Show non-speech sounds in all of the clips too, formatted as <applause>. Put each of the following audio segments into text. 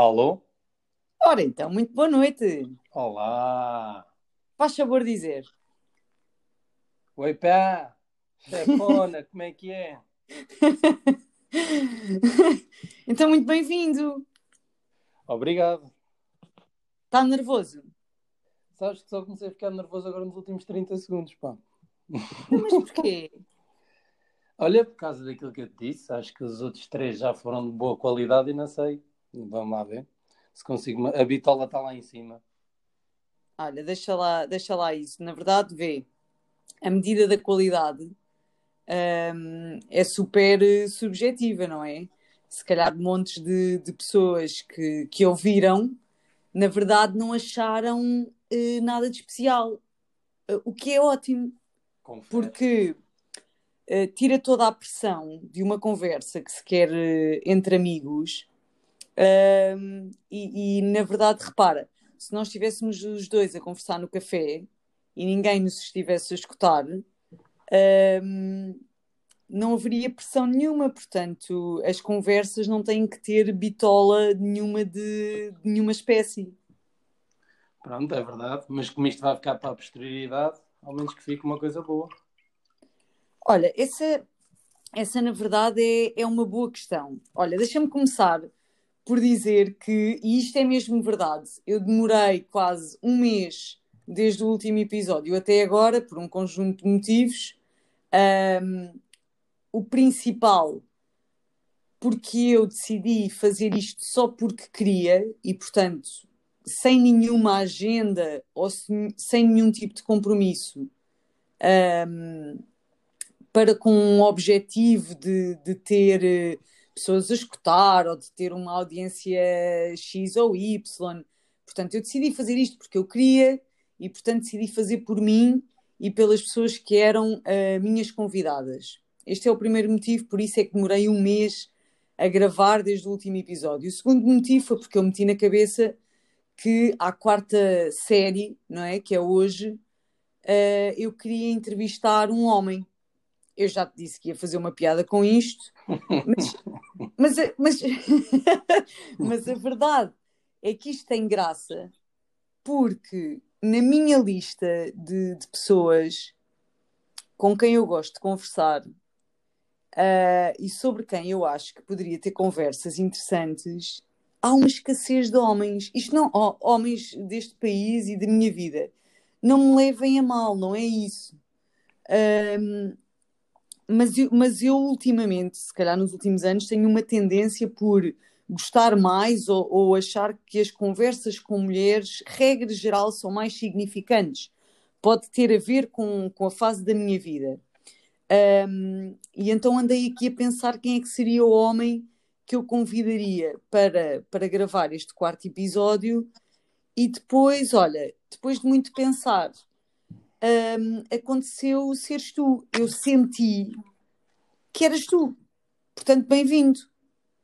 Alô? Ora então, muito boa noite. Olá! Faz favor dizer. Oi, pá! Chefona, como é que é? <laughs> então, muito bem-vindo. Obrigado. Está nervoso? Sabes que só comecei a ficar nervoso agora nos últimos 30 segundos, pá. Mas porquê? <laughs> Olha, por causa daquilo que eu te disse, acho que os outros três já foram de boa qualidade e não sei. Vamos lá ver. Se consigo. A bitola está lá em cima. Olha, deixa lá, deixa lá isso. Na verdade, vê, a medida da qualidade hum, é super eh, subjetiva, não é? Se calhar montes de, de pessoas que, que ouviram, na verdade, não acharam eh, nada de especial. Eh, o que é ótimo, Confere. porque eh, tira toda a pressão de uma conversa que se quer entre amigos. Hum, e, e, na verdade, repara, se nós estivéssemos os dois a conversar no café e ninguém nos estivesse a escutar, hum, não haveria pressão nenhuma. Portanto, as conversas não têm que ter bitola nenhuma de, de nenhuma espécie. Pronto, é verdade. Mas como isto vai ficar para a posterioridade, ao menos que fique uma coisa boa. Olha, essa, essa na verdade é, é uma boa questão. Olha, deixa-me começar por dizer que, e isto é mesmo verdade, eu demorei quase um mês desde o último episódio até agora, por um conjunto de motivos. Um, o principal, porque eu decidi fazer isto só porque queria e, portanto, sem nenhuma agenda ou sem nenhum tipo de compromisso. Um, para com um objetivo de, de ter eh, pessoas a escutar ou de ter uma audiência X ou Y. Portanto, eu decidi fazer isto porque eu queria e, portanto, decidi fazer por mim e pelas pessoas que eram uh, minhas convidadas. Este é o primeiro motivo, por isso é que demorei um mês a gravar desde o último episódio. O segundo motivo foi porque eu meti na cabeça que à quarta série, não é, que é hoje, uh, eu queria entrevistar um homem eu já te disse que ia fazer uma piada com isto, mas, <laughs> mas, mas, <laughs> mas, a verdade é que isto tem graça porque na minha lista de, de pessoas com quem eu gosto de conversar uh, e sobre quem eu acho que poderia ter conversas interessantes, há uma escassez de homens. Isto não, oh, homens deste país e da minha vida. Não me levem a mal, não é isso. Um, mas eu, mas eu ultimamente, se calhar nos últimos anos, tenho uma tendência por gostar mais ou, ou, achar que as conversas com mulheres, regra geral, são mais significantes. Pode ter a ver com, com a fase da minha vida. Um, e então andei aqui a pensar quem é que seria o homem que eu convidaria para, para gravar este quarto episódio. E depois, olha, depois de muito pensar, um, aconteceu seres tu. Eu senti que eras tu. Portanto, bem-vindo.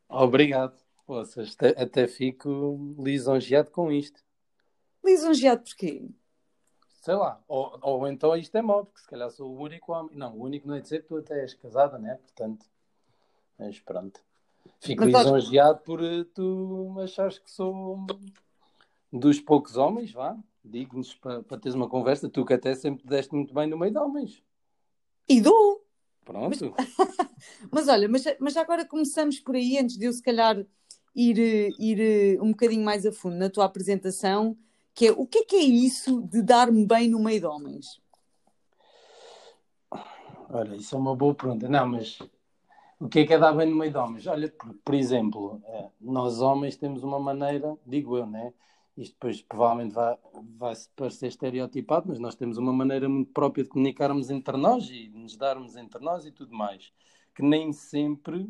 Obrigado. Poças, até, até fico lisonjeado com isto. Lisonjeado porquê? Sei lá, ou, ou então isto é mau, porque se calhar sou o único homem. Não, o único não é dizer que tu até és casada, né? Portanto, mas pronto. Fico mas lisonjeado por tu achares que sou dos poucos homens, vá, dignos para, para teres uma conversa, tu que até sempre deste muito bem no meio de homens. E dou! Pronto. Mas, <laughs> mas olha, mas, mas agora começamos por aí, antes de eu se calhar ir, ir um bocadinho mais a fundo na tua apresentação, que é o que é que é isso de dar-me bem no meio de homens? Olha, isso é uma boa pergunta. Não, mas o que é que é dar bem no meio de homens? Olha, por, por exemplo, eh, nós homens temos uma maneira, digo eu, né? Isto depois provavelmente vai, vai parecer estereotipado, mas nós temos uma maneira muito própria de comunicarmos entre nós e de nos darmos entre nós e tudo mais, que nem sempre,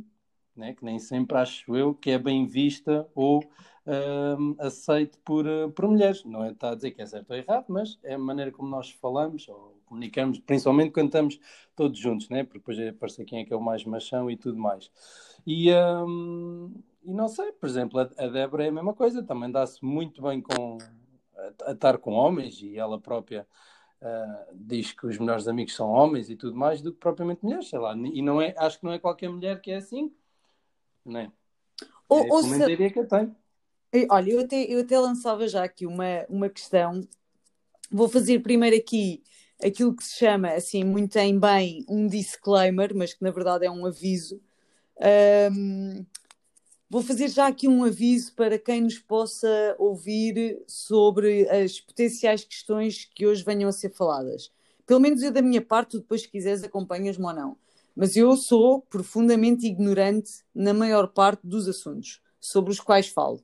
né, que nem sempre acho eu que é bem vista ou uh, aceite por, uh, por mulheres. Não é está a dizer que é certo ou errado, mas é a maneira como nós falamos ou comunicamos, principalmente quando estamos todos juntos, né? porque depois é parecer quem é que é o mais machão e tudo mais. E, um, e não sei, por exemplo, a, a Débora é a mesma coisa, também dá-se muito bem com a, a, estar com homens e ela própria uh, diz que os melhores amigos são homens e tudo mais do que propriamente mulheres, sei lá. E não é, acho que não é qualquer mulher que é assim, não é? Ou, é ou se... que eu tenho. Olha, eu até, eu até lançava já aqui uma, uma questão. Vou fazer primeiro aqui aquilo que se chama, assim, muito em bem, um disclaimer, mas que na verdade é um aviso. Um, vou fazer já aqui um aviso para quem nos possa ouvir sobre as potenciais questões que hoje venham a ser faladas. Pelo menos eu da minha parte, depois se quiseres acompanhas-me ou não. Mas eu sou profundamente ignorante na maior parte dos assuntos sobre os quais falo.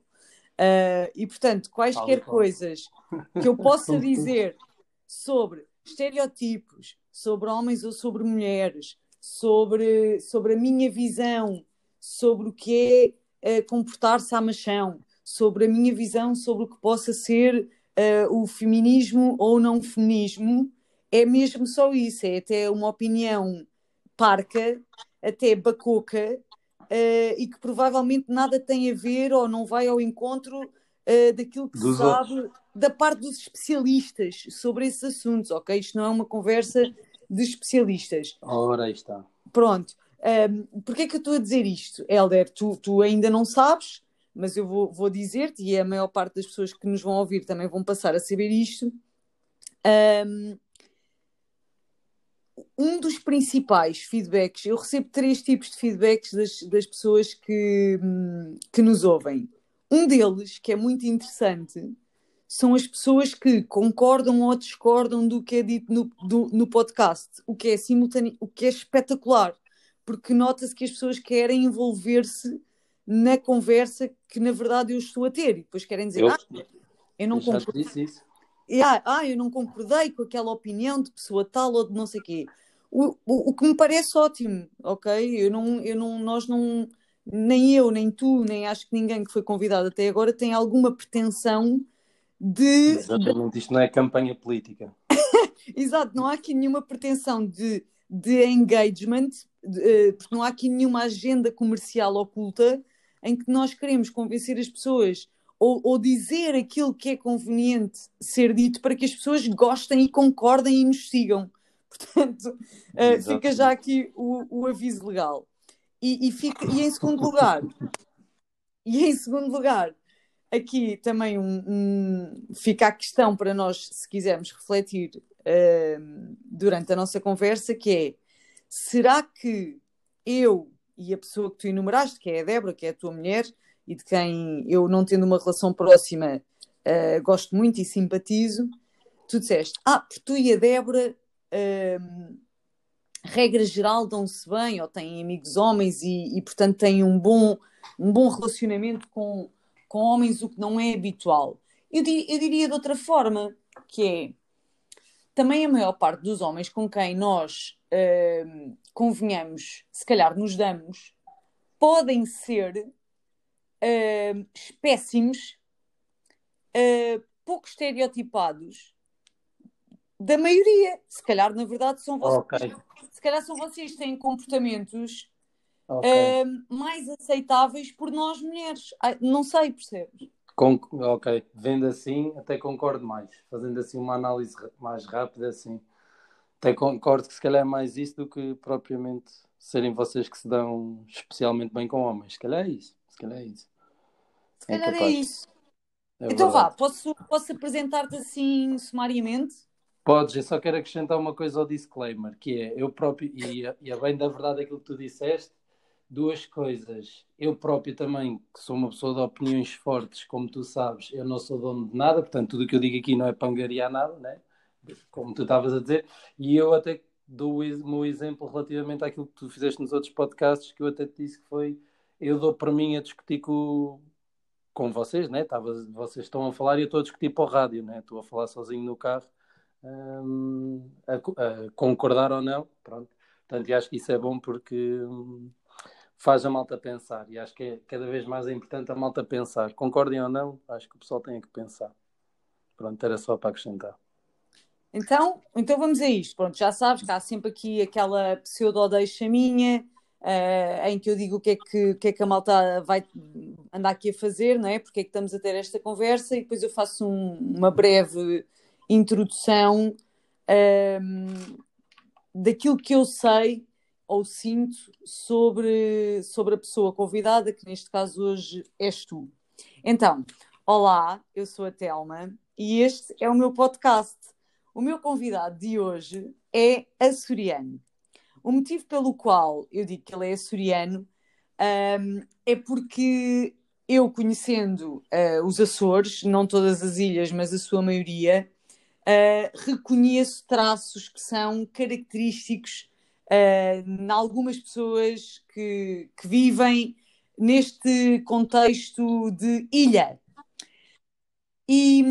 Uh, e, portanto, quaisquer coisas que eu possa <laughs> dizer sobre estereotipos, sobre homens ou sobre mulheres, sobre, sobre a minha visão, sobre o que é uh, comportar-se à machão, sobre a minha visão sobre o que possa ser uh, o feminismo ou não feminismo, é mesmo só isso, é até uma opinião parca, até bacoca, uh, e que provavelmente nada tem a ver ou não vai ao encontro uh, daquilo que dos se sabe outros. da parte dos especialistas sobre esses assuntos, ok? Isto não é uma conversa de especialistas. Ora, aí está. Pronto. Um, Porquê é que eu estou a dizer isto, Helder? Tu, tu ainda não sabes, mas eu vou, vou dizer-te, e a maior parte das pessoas que nos vão ouvir também vão passar a saber isto. Um, um dos principais feedbacks, eu recebo três tipos de feedbacks das, das pessoas que, que nos ouvem. Um deles, que é muito interessante, são as pessoas que concordam ou discordam do que é dito no, do, no podcast, o que é simultâneo, o que é espetacular, porque nota-se que as pessoas querem envolver-se na conversa que na verdade eu estou a ter, e depois querem dizer, eu, ah, eu não concordo. Ah, ah, eu não concordei com aquela opinião de pessoa tal ou de não sei quê. O, o, o, que me parece ótimo, ok? Eu não, eu não, nós não, nem eu, nem tu, nem acho que ninguém que foi convidado até agora tem alguma pretensão de. Exatamente, isto não é campanha política. <laughs> Exato, não há aqui nenhuma pretensão de, de engagement, de, uh, porque não há aqui nenhuma agenda comercial oculta em que nós queremos convencer as pessoas ou, ou, dizer aquilo que é conveniente ser dito para que as pessoas gostem e concordem e nos sigam. <laughs> Portanto, uh, fica já aqui o, o aviso legal. E, e, fica, e em segundo lugar, e em segundo lugar, aqui também um, um, fica a questão para nós, se quisermos refletir uh, durante a nossa conversa, que é será que eu e a pessoa que tu enumeraste, que é a Débora, que é a tua mulher, e de quem eu, não tendo uma relação próxima, uh, gosto muito e simpatizo, tu disseste, ah, porque tu e a Débora regra geral dão-se bem ou têm amigos homens e, e, portanto têm um bom, um bom relacionamento com, com homens, o que não é habitual. Eu, eu diria de outra forma, que é também a maior parte dos homens com quem nós uh, convenhamos, se calhar nos damos, podem ser uh, espécimos, uh, pouco estereotipados da maioria. Se calhar, na verdade, são vocês. Okay. Se calhar são vocês que têm comportamentos okay. mais aceitáveis por nós mulheres. Não sei, percebes? Com, ok, vendo assim, até concordo mais. Fazendo assim uma análise mais rápida, assim, até concordo que se calhar é mais isso do que propriamente serem vocês que se dão especialmente bem com homens. Se calhar é isso. Se calhar é isso. Se é calhar é, é isso. É então verdade. vá, posso, posso apresentar-te assim sumariamente? Podes, eu só quero acrescentar uma coisa ao disclaimer, que é eu próprio, e, e a bem da verdade aquilo que tu disseste, duas coisas. Eu próprio também, que sou uma pessoa de opiniões fortes, como tu sabes, eu não sou dono de nada, portanto tudo o que eu digo aqui não é para angariar nada, né? como tu estavas a dizer, e eu até dou o meu exemplo relativamente àquilo que tu fizeste nos outros podcasts, que eu até te disse que foi, eu dou para mim a discutir com, com vocês, né? Tava, vocês estão a falar e eu estou a discutir para o rádio, né? Estou a falar sozinho no carro um, a, a, concordar ou não. Pronto. Portanto, acho que isso é bom porque um, faz a malta pensar e acho que é cada vez mais importante a malta pensar. Concordem ou não, acho que o pessoal tem que pensar. Pronto, era só para acrescentar. Então, então vamos a isto. Pronto, já sabes que há sempre aqui aquela pseudo-deixa minha, uh, em que eu digo o que, é que, que é que a malta vai andar aqui a fazer, não é? Porque é que estamos a ter esta conversa e depois eu faço um, uma breve introdução um, daquilo que eu sei ou sinto sobre, sobre a pessoa convidada, que neste caso hoje és tu. Então, olá, eu sou a Telma e este é o meu podcast. O meu convidado de hoje é açoriano. O motivo pelo qual eu digo que ele é açoriano um, é porque eu, conhecendo uh, os Açores, não todas as ilhas, mas a sua maioria, uh, reconheço traços que são característicos em algumas pessoas que, que vivem neste contexto de ilha. E,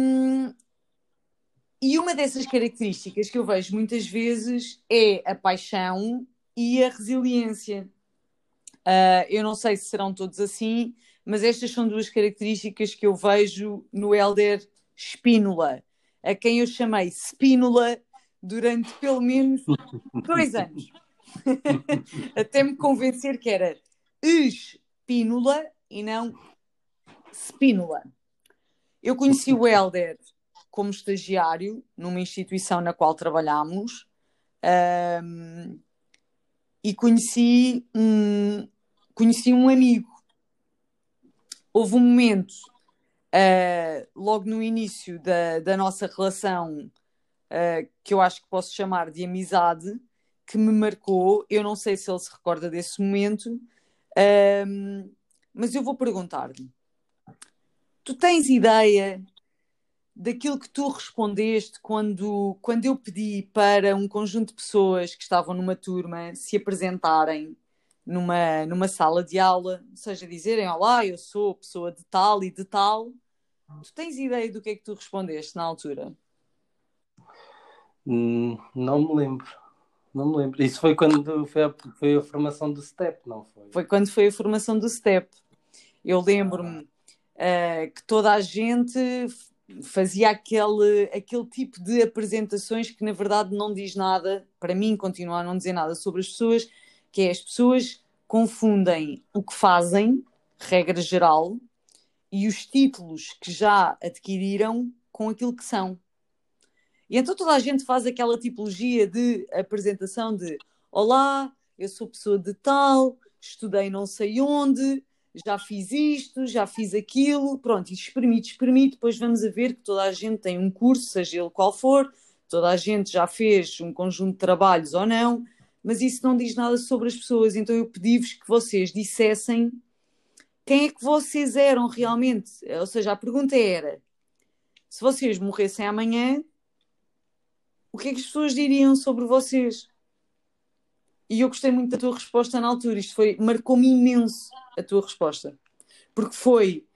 e uma dessas características que eu vejo muitas vezes é a paixão e a resiliência. Uh, eu não sei se serão todos assim, mas estas são duas características que eu vejo no Elder Spínola, a quem eu chamei Spínola durante pelo menos <laughs> dois anos. <laughs> Até me convencer que era Espínola e não Spínola. Eu conheci o Helder como estagiário numa instituição na qual trabalhámos um, e conheci um, conheci um amigo. Houve um momento, uh, logo no início da, da nossa relação, uh, que eu acho que posso chamar de amizade, que me marcou. Eu não sei se ele se recorda desse momento, um, mas eu vou perguntar-lhe: tu tens ideia daquilo que tu respondeste quando, quando eu pedi para um conjunto de pessoas que estavam numa turma se apresentarem numa, numa sala de aula, ou seja, dizerem olá, eu sou pessoa de tal e de tal. Tu tens ideia do que é que tu respondeste na altura? Hum, não me lembro. Não me lembro. Isso foi quando foi a, foi a formação do STEP, não foi? Foi quando foi a formação do STEP. Eu lembro-me uh, que toda a gente fazia aquele, aquele tipo de apresentações que na verdade não diz nada, para mim continua a não dizer nada sobre as pessoas, que é as pessoas confundem o que fazem, regra geral, e os títulos que já adquiriram com aquilo que são. E então toda a gente faz aquela tipologia de apresentação de Olá, eu sou pessoa de tal, estudei não sei onde, já fiz isto, já fiz aquilo, pronto, e experimento, experimento, depois vamos a ver que toda a gente tem um curso, seja ele qual for, toda a gente já fez um conjunto de trabalhos ou não, mas isso não diz nada sobre as pessoas, então eu pedi-vos que vocês dissessem quem é que vocês eram realmente, ou seja, a pergunta era, se vocês morressem amanhã, o que é que as pessoas diriam sobre vocês? E eu gostei muito da tua resposta na altura. Isto foi, marcou-me imenso a tua resposta. Porque foi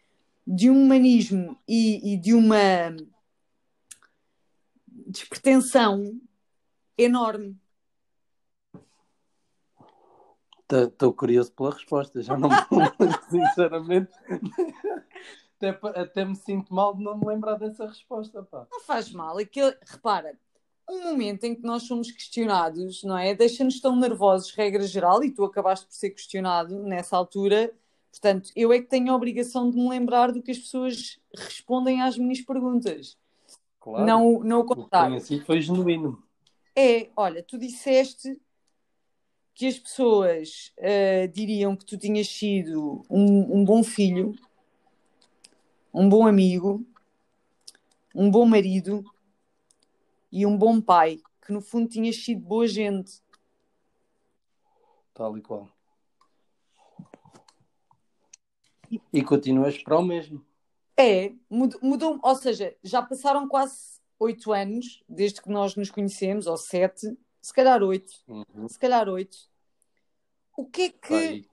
de um humanismo e, e de uma despretensão enorme. Estou curioso pela resposta, já não me <laughs> sinceramente. Até, até me sinto mal de não me lembrar dessa resposta. Pá. Não faz mal, aquilo, repara, um momento em que nós somos questionados, não é? Deixa-nos tão nervosos, regra geral, e tu acabaste por ser questionado nessa altura. Portanto, eu é que tenho a obrigação de me lembrar do que as pessoas respondem às minhas perguntas. Claro. Não, não o contrário. Assim foi genuíno. É, olha, tu disseste que as pessoas uh, diriam que tu tinhas sido um, um bom filho, um bom amigo, um bom marido, e um bom pai, que no fundo tinhas sido boa gente. Tal e qual. E continuas para o mesmo. É, mudou, mudou, ou seja, já passaram quase oito anos desde que nós nos conhecemos, ou sete, se calhar oito, uhum. se calhar oito. O que é que,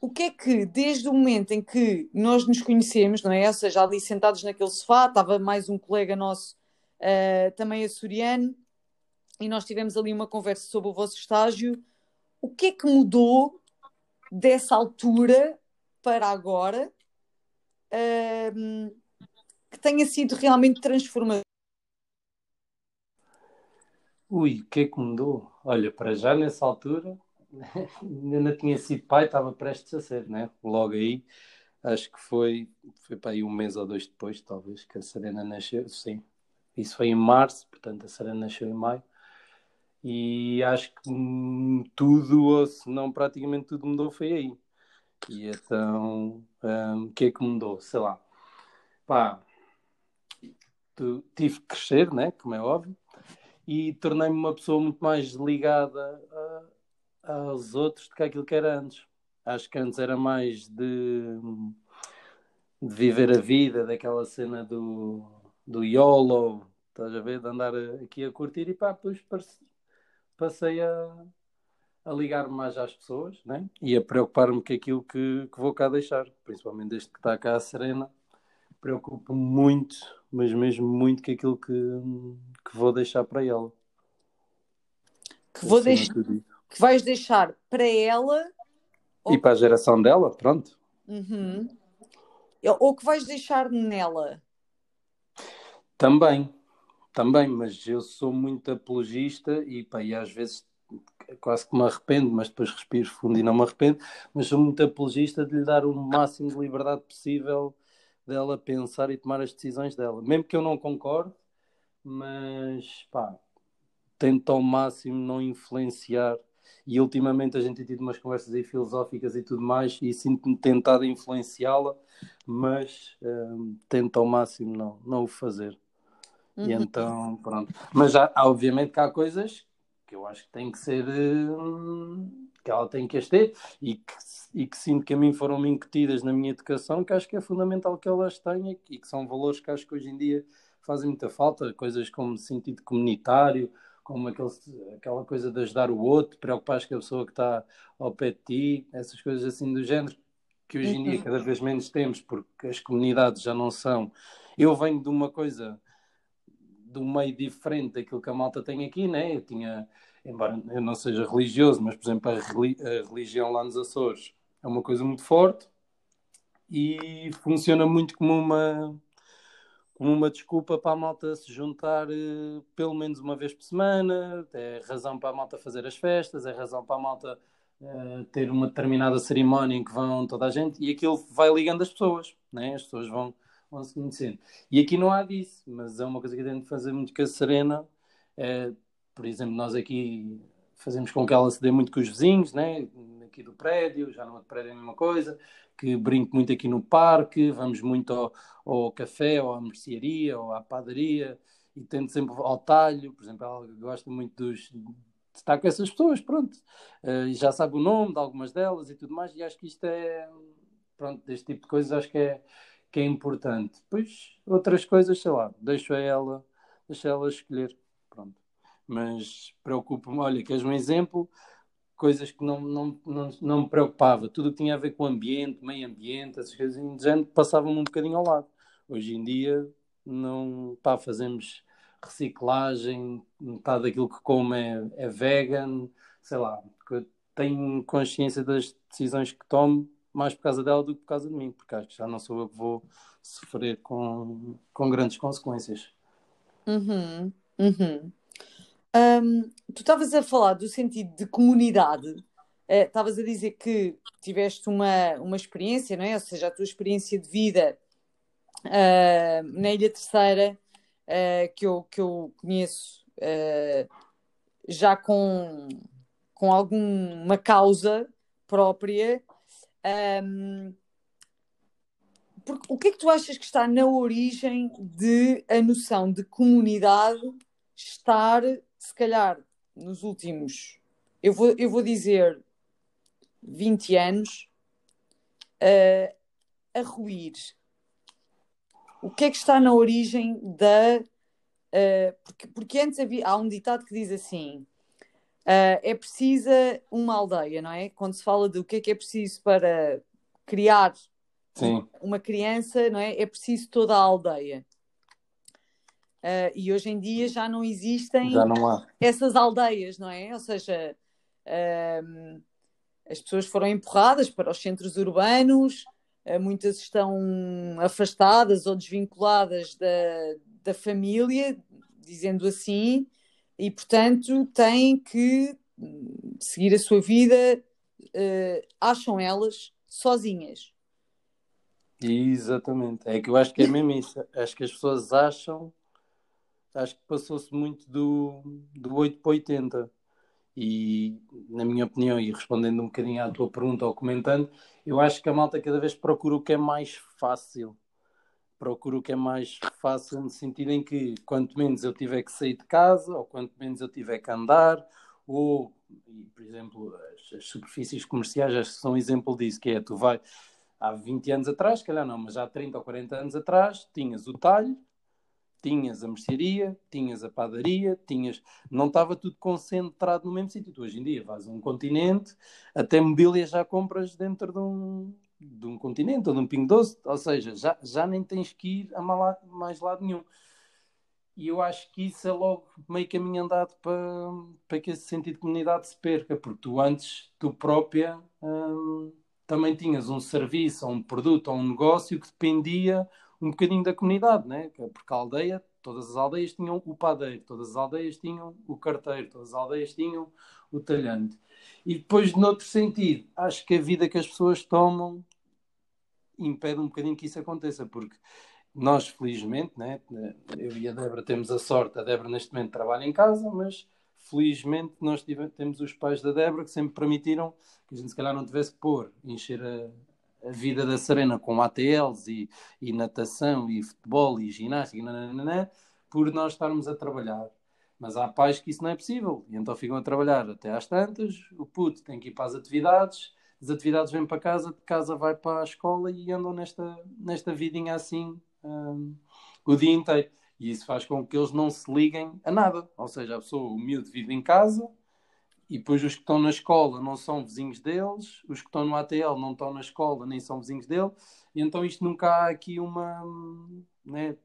o que é que, desde o momento em que nós nos conhecemos, não é? Ou seja, ali sentados naquele sofá, estava mais um colega nosso uh, também açoriano, e nós tivemos ali uma conversa sobre o vosso estágio. O que é que mudou dessa altura para agora uh, que tenha sido realmente transformador? Ui, o que é que mudou? Olha, para já nessa altura <laughs> ainda tinha sido pai, estava prestes a ser, né? Logo aí, acho que foi, foi para aí um mês ou dois depois, talvez, que a Serena nasceu, sim, isso foi em março, portanto a Serena nasceu em maio. E acho que tudo, ou se não praticamente tudo mudou, foi aí. E então, um, o que é que mudou? Sei lá. pá, tive que crescer, né? Como é óbvio, e tornei-me uma pessoa muito mais ligada a, aos outros do que aquilo que era antes. Acho que antes era mais de, de viver a vida, daquela cena do, do YOLO, estás a ver? De andar aqui a curtir e pá, depois passei a, a ligar-me mais às pessoas né? e a preocupar-me com aquilo que, que vou cá deixar, principalmente desde que está cá a Serena. Preocupo-me muito, mas mesmo muito com aquilo que, que vou deixar para ela. Que, vou assim, que vais deixar para ela e para a geração dela, pronto. Uhum. Ou que vais deixar nela. Também, também, mas eu sou muito apologista e, pá, e às vezes quase que me arrependo, mas depois respiro fundo e não me arrependo, mas sou muito apologista de lhe dar o máximo de liberdade possível dela pensar e tomar as decisões dela. Mesmo que eu não concorde, mas pá, tento ao máximo não influenciar. E ultimamente a gente tem tido umas conversas aí filosóficas e tudo mais, e sinto-me tentado a influenciá-la, mas hum, tento ao máximo não, não o fazer. Uhum. E então, pronto. Mas já, obviamente que há coisas que eu acho que tem que ser hum, que ela tem que as ter e que, e que sinto que a mim foram incutidas na minha educação, que acho que é fundamental que elas tenham e que são valores que acho que hoje em dia fazem muita falta, coisas como sentido comunitário, como aquele, aquela coisa de ajudar o outro, preocupar com a pessoa que está ao pé de ti, essas coisas assim do género, que hoje em dia uhum. cada vez menos temos, porque as comunidades já não são. Eu venho de uma coisa de um meio diferente daquilo que a malta tem aqui, né? Eu tinha, embora eu não seja religioso, mas por exemplo a, religião lá nos Açores é uma coisa muito forte e funciona muito como uma como uma desculpa para a malta se juntar uh, pelo menos uma vez por semana, é razão para a malta fazer as festas, é razão para a malta uh, ter uma determinada cerimónia em que vão toda a gente e aquilo vai ligando as pessoas, né? as pessoas vão vão se conhecendo. E aqui não há disso, mas é uma coisa que eu tento fazer muito com a Serena. É, por exemplo, nós aqui fazemos com que ela se dê muito com os vizinhos, né? aqui do prédio, já no outro prédio é a mesma coisa, que brinco muito aqui no parque, vamos muito ao, ao café, ou à mercearia, ou à padaria, e tento sempre ao talho, por exemplo, ela gosta muito dos, de estar com essas pessoas, pronto, uh, já sabe o nome de algumas delas e tudo mais, e acho que isto é, pronto, deste tipo de coisas, acho que é, que é importante. Depois, outras coisas, sei lá, deixo a ela, deixo a ela escolher. Pronto. Mas preocupo-me, olha, queres um exemplo? Coisas que não, não, não, não me preocupava. Tudo que tinha a ver com o ambiente, meio ambiente, essas coisas gente, passavam-me um bocadinho ao lado. Hoje em dia, não, pá, fazemos reciclagem, metade daquilo que como é, é vegan, sei lá, tenho consciência das decisões que tomo mais por causa dela do que por causa de mim, porque acho que já não sou eu que vou sofrer com, com grandes consequências. Uhum, uhum. Um, tu estavas a falar do sentido de comunidade, eh, estavas uh, a dizer que tiveste uma, uma experiência, não é? Ou seja, a tua experiência de vida uh, na Ilha Terceira, uh, que, eu, que eu conheço já com, com alguma causa própria, um, porque, o que é que tu achas que está na origem de a noção de comunidade estar, se calhar, nos últimos, eu vou, eu vou dizer 20 anos, uh, a ruir? O que é que está na origem da. Uh, porque, porque antes havia, há um ditado que diz assim: Uh, é precisa uma aldeia, não é? Quando se fala do que é que é preciso para criar Sim. uma criança, não é? É preciso toda a aldeia. Uh, e hoje em dia já não existem já não essas aldeias, não é? Ou seja, uh, as pessoas foram empurradas para os centros urbanos, uh, muitas estão afastadas ou desvinculadas da, da família, dizendo assim, e, portanto, têm que seguir a sua vida, uh, acham elas, sozinhas. Exatamente, é que eu acho que é mesmo isso. Acho que as pessoas acham, acho que passou-se muito do, do 8 para 80. E, na minha opinião, e respondendo um bocadinho à tua pergunta ou comentando, eu acho que a malta cada vez procura o que é mais fácil. Procuro que é mais fácil no sentido em que quanto menos eu tiver que sair de casa, ou quanto menos eu tiver que andar, ou, por exemplo, as, as superfícies comerciais são um exemplo disso, que é, tu vai, há 20 anos atrás, calhar não, mas há 30 ou 40 anos atrás, tinhas o talho, tinhas a mercearia, tinhas a padaria, tinhas. Não estava tudo concentrado no mesmo sítio. Tu hoje em dia vais a um continente, até mobília já compras dentro de um, de um continente ou de um pingo doce, ou seja, já, já nem tens que ir a mais lado nenhum. E eu acho que isso é logo meio caminho andado para, para que esse sentido de comunidade se perca, porque tu antes, tu própria, hum, também tinhas um serviço, ou um produto, ou um negócio que dependia um bocadinho da comunidade, né? porque a aldeia, todas as aldeias tinham o padeiro, todas as aldeias tinham o carteiro, todas as aldeias tinham o talhante. E depois, noutro sentido, acho que a vida que as pessoas tomam impede um bocadinho que isso aconteça, porque nós, felizmente, né, eu e a Débora temos a sorte, a Débora neste momento trabalha em casa, mas felizmente nós tivemos, temos os pais da Débora que sempre permitiram que a gente se calhar não tivesse que pôr, encher a, a vida da Serena com ATLs e, e, natação e futebol e ginástica nananana, por nós estarmos a trabalhar. Mas há pais que isso não é possível e então ficam a trabalhar até às tantas, o puto tem que ir para as atividades as atividades vêm para casa, de casa vai para a escola e andam nesta, nesta vidinha assim um, o dia inteiro. E isso faz com que eles não se liguem a nada. Ou seja, a pessoa, o miúdo vive em casa e depois os que estão na escola não são vizinhos deles, os que estão no ATL não estão na escola nem são vizinhos dele. E então isto nunca há aqui uma. Né,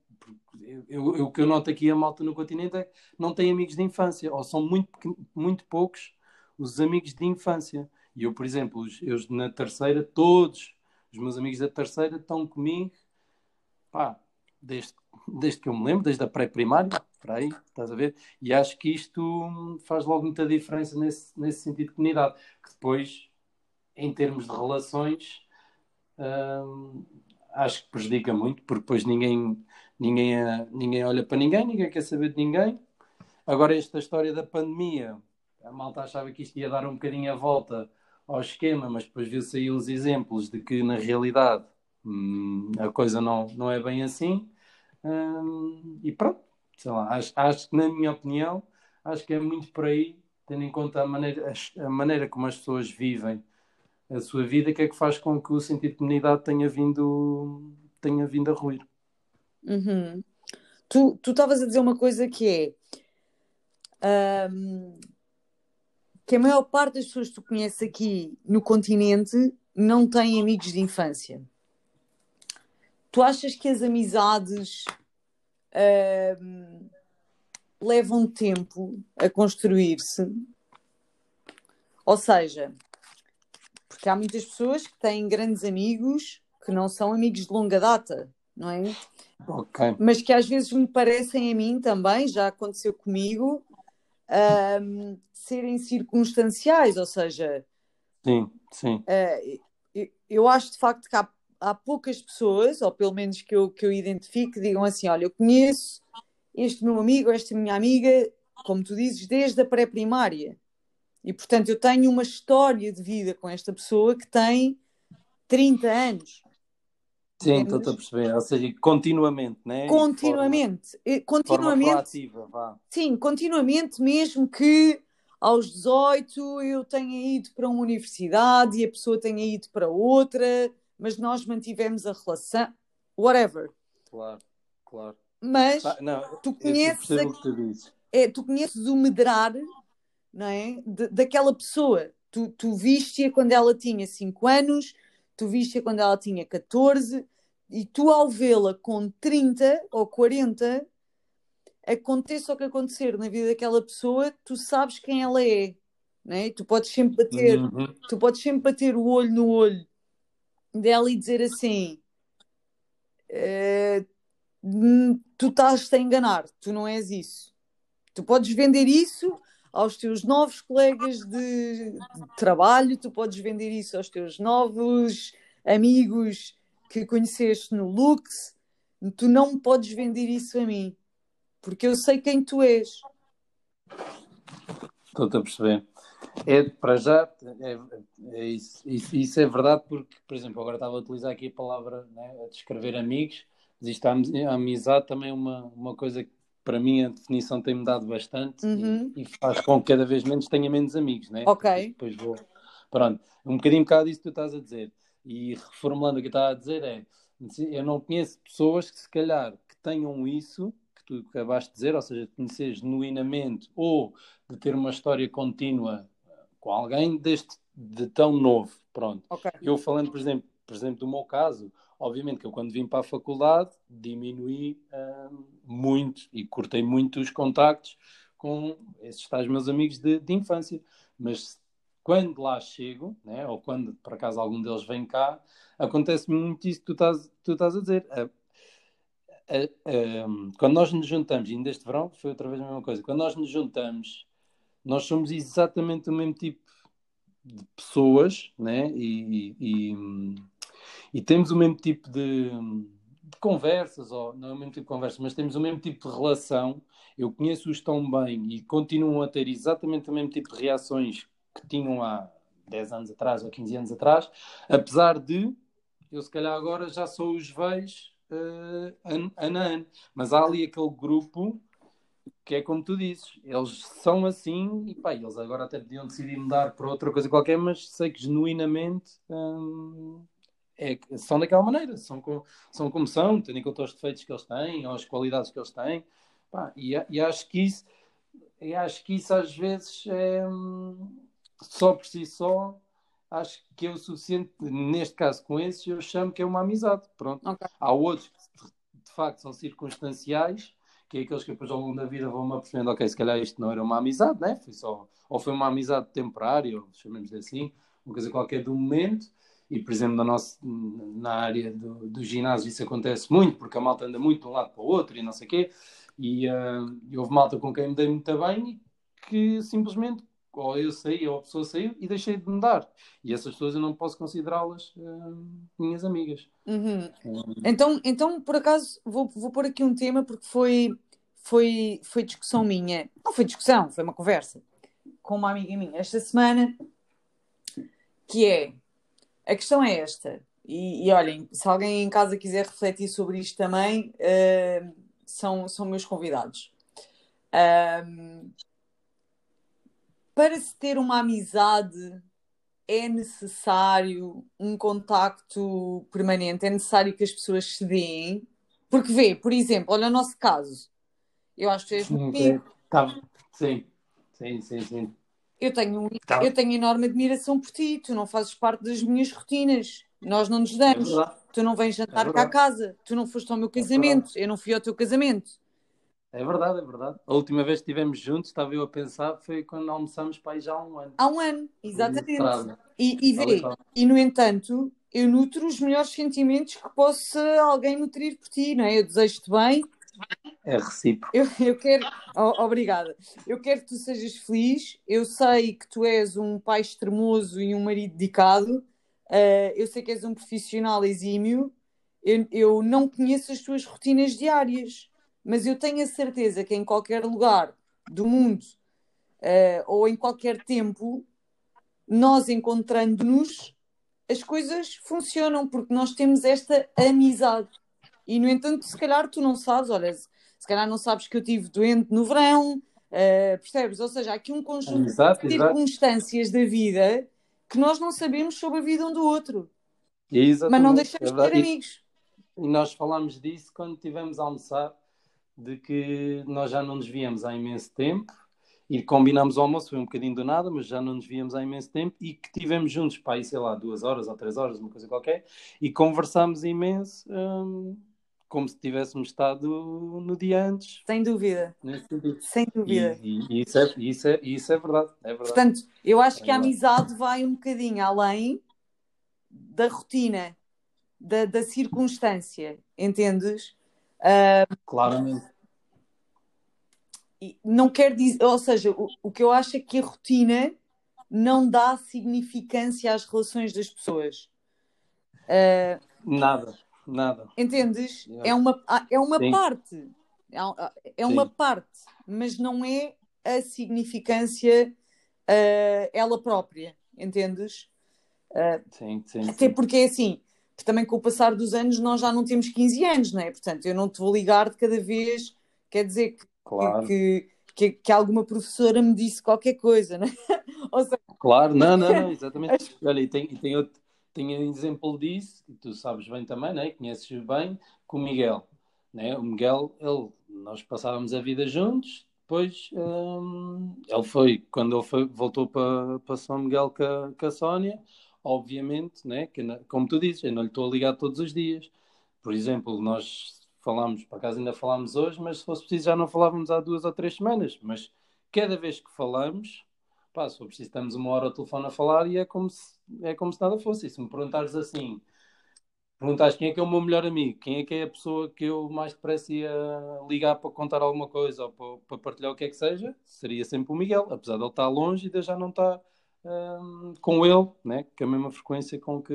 eu, o que eu noto aqui a malta no continente é que não tem amigos de infância, ou são muito, muito poucos os amigos de infância. E eu, por exemplo, eu na terceira, todos os meus amigos da terceira estão comigo, pá, desde, desde que eu me lembro, desde a pré-primária, para aí, estás a ver? E acho que isto faz logo muita diferença nesse, nesse sentido de comunidade, que depois, em termos de relações, hum, acho que prejudica muito, porque depois ninguém, ninguém, ninguém olha para ninguém, ninguém quer saber de ninguém. Agora, esta história da pandemia, a malta achava que isto ia dar um bocadinho a volta ao esquema, mas depois viu-se aí uns exemplos de que na realidade hum, a coisa não, não é bem assim. Hum, e pronto, sei lá, acho, acho que na minha opinião, acho que é muito por aí, tendo em conta a maneira, a, maneira como as pessoas vivem a sua vida, que é que faz com que o sentido de comunidade tenha vindo, tenha vindo a ruir. Uhum. Tu estavas a dizer uma coisa que é. Um que a maior parte das pessoas que tu conheces aqui no continente não têm amigos de infância. Tu achas que as amizades uh, levam tempo a construir-se? Ou seja, porque há muitas pessoas que têm grandes amigos que não são amigos de longa data, não é? Okay. Mas que às vezes me parecem a mim também, já aconteceu comigo, um, serem circunstanciais, ou seja, sim, sim. Uh, eu acho de facto que há, há, poucas pessoas, ou pelo menos que eu, que eu identifique, que digam assim: olha, eu conheço este meu amigo, esta minha amiga, como tu dizes, desde a pré-primária. E portanto eu tenho uma história de vida com esta pessoa que tem 30 anos. Sim, estou a perceber. Ou seja, continuamente, né? Continuamente. Forma, continuamente. Vá. Sim, continuamente, mesmo que aos 18 eu tenha ido para uma universidade e a pessoa tenha ido para outra, mas nós mantivemos a relação, whatever. Claro, claro. Mas ah, não, tu conheces, a, tu, é, tu conheces o medrar não é? De, daquela pessoa. Tu, tu viste-a quando ela tinha 5 anos, tu viste quando ela tinha 14 e tu ao vê-la com 30 ou 40 aconteça o que acontecer na vida daquela pessoa, tu sabes quem ela é, né? Tu podes sempre bater, uhum. tu podes sempre bater o olho no olho dela e dizer assim: eh, tu estás-te a enganar, tu não és isso. Tu podes vender isso aos teus novos colegas de, trabalho, tu podes vender isso aos teus novos amigos que conheceste no Lux, tu não podes vender isso a mim, porque eu sei quem tu és. Estou-te a perceber. É, para já, é, é isso, isso, isso, é verdade, porque, por exemplo, agora estava a utilizar aqui a palavra né, a descrever amigos, Existe a, a amizade também é uma, uma coisa que para mim a definição tem-me dado bastante Uhum. e, e faz com que cada vez menos tenha menos amigos, né? Ok. Depois vou. Pronto, um bocadinho um bocado disso que tu estás a dizer. E reformulando o que eu estava a dizer é, eu não conheço pessoas que se calhar que tenham isso que tu acabaste de dizer, ou seja, de conhecer genuinamente ou de ter uma história contínua com alguém deste de tão novo. Pronto. Ok. Eu falando, por exemplo, por exemplo, do meu caso, obviamente que eu quando vim para a faculdade diminuí hum, muito e cortei muito os contactos com esses tais meus amigos de, de infância. Mas quando lá chego, né, ou quando por acaso algum deles vem cá, acontece muito isso que tu estás, tu estás a dizer. A- a- a- quando nós nos juntamos, ainda este verão foi outra vez a mesma coisa, quando nós nos juntamos, nós somos exatamente o mesmo tipo de pessoas, né? E, e, e- e temos o mesmo tipo de, de conversas, ou não é o mesmo tipo de conversa, mas temos o mesmo tipo de relação. Eu conheço-os tão bem e continuam a ter exatamente o mesmo tipo de reações que tinham há 10 anos atrás ou 15 anos atrás, apesar de eu se calhar agora já só os vejo eh, ano ano a ano. Mas há ali aquele grupo que é como tu dizes, eles são assim e pá, eles agora até podiam decidir mudar para outra coisa qualquer, mas sei que genuinamente hum, é, são daquela maneira, são, com, são como são, tendo em conta os defeitos que eles têm, ou as qualidades que eles têm, pá, e, e acho que isso e acho que isso às vezes é só por si só acho que é o suficiente, neste caso com esses, eu chamo que é uma amizade. Pronto. Ok. Há outros que de- facto são circunstanciais, que é aqueles que depois ao longo da vida vão-me apercebendo, ok, se calhar isto não era uma amizade, né? Foi só, ou foi uma amizade temporária, ou chamemos de assim, uma coisa qualquer do momento. E, por exemplo, na, nossa, na área do, do ginásio isso acontece muito, porque a malta anda muito de um lado para o outro e não sei o quê. E, ah, e houve malta com quem me dei muito bem e que simplesmente ou eu saí ou a pessoa saiu e deixei de mudar. E essas pessoas eu não posso considerá-las ah, minhas amigas. Uhum. Então, então, por acaso, vou, vou pôr aqui um tema porque foi, foi, foi discussão minha. Não foi discussão, foi uma conversa com uma amiga minha esta semana, que é, a questão é esta, e, e olhem, se alguém em casa quiser refletir sobre isto também, eh, são, são meus convidados. Ahm, para se ter uma amizade é necessário um contacto permanente, é necessário que as pessoas se deem. Porque vê, por exemplo, olha o nosso caso. Eu acho que és meu amigo, Tá. Sim, sim, sim, sim. Eu tenho, um- Tá. eu tenho enorme admiração por ti, tu não fazes parte das minhas rotinas, nós não nos É damos, verdade. tu não vens jantar É cá a casa, tu não foste ao meu casamento, eu não fui ao teu casamento. É verdade, é verdade. A última vez que estivemos juntos, estava eu a pensar, foi quando almoçámos para aí já há um ano. Há um ano, exatamente. E, e vê, e no entanto, eu nutro os melhores sentimentos que possa alguém nutrir por ti, não é? Eu desejo-te bem, É recíproco. eu, eu quero. Oh, obrigada. Eu quero que tu sejas feliz. Eu sei que tu és um pai extremoso e um marido dedicado. Uh, eu sei que és um profissional exímio. Eu, eu não conheço as tuas rotinas diárias, mas eu tenho a certeza que em qualquer lugar do mundo uh, ou em qualquer tempo, nós encontrando-nos, as coisas funcionam porque nós temos esta amizade. E no entanto, se calhar tu não sabes, olha, se calhar não sabes que eu estive doente no verão, uh, percebes? Ou seja, há aqui um conjunto Exato, de exato. circunstâncias da vida que nós não sabemos sobre a vida um do outro, Exatamente, mas não é deixamos de ter verdade. E- amigos. E nós falámos disso quando estivemos a almoçar, de que nós já não nos víamos há imenso tempo e combinámos o almoço, foi um bocadinho do nada, mas já não nos víamos há imenso tempo e que estivemos juntos, pá, aí, sei lá, duas horas ou três horas, uma coisa qualquer, e conversámos imenso, hum, como se tivéssemos estado no dia antes, Sem dúvida, sentido. sem dúvida. e- e isso, é, isso, é, isso é verdade, é verdade. Portanto, eu acho É que a amizade vai um bocadinho além da rotina, da, da circunstância, entendes? Claramente. E não quer dizer, ou seja, o, o que eu acho é que a rotina não dá significância às relações das pessoas. Ah, Nada, nada. entendes? É uma, é uma Sim. parte, é, é uma Sim. parte, mas não é a significância ah, ela própria, entendes? Sim, sim, Até sim. porque é assim, também com o passar dos anos nós já não temos 15 anos, não é? Portanto, eu não te vou ligar de cada vez, quer dizer que, Claro. que, que, que alguma professora me disse qualquer coisa, não é? <laughs> Ou seja, Claro, não, não, não, <laughs> exatamente. Olha, e tem, e tem outro, um exemplo disso, e tu sabes bem também, né? Conheces bem, com o Miguel. Né? O Miguel, ele, nós passávamos a vida juntos, depois hum, ele foi, quando ele foi, voltou para, para São Miguel com a, com a Sónia, obviamente, né? Que, como tu dizes, eu não lhe estou a ligar todos os dias. Por exemplo, nós falámos, por acaso ainda falámos hoje, mas se fosse preciso já não falávamos há duas ou três semanas. Mas cada vez que falamos, pá, se for preciso, estamos uma hora ao telefone a falar e é como se, é como se nada fosse. E se me perguntares assim, perguntares quem é que é o meu melhor amigo, quem é que é a pessoa que eu mais depressa ia ligar para contar alguma coisa ou para, para partilhar o que é que seja, seria sempre o Miguel, apesar de ele estar longe e de eu já não estar hum, com ele, né? com a mesma frequência com que,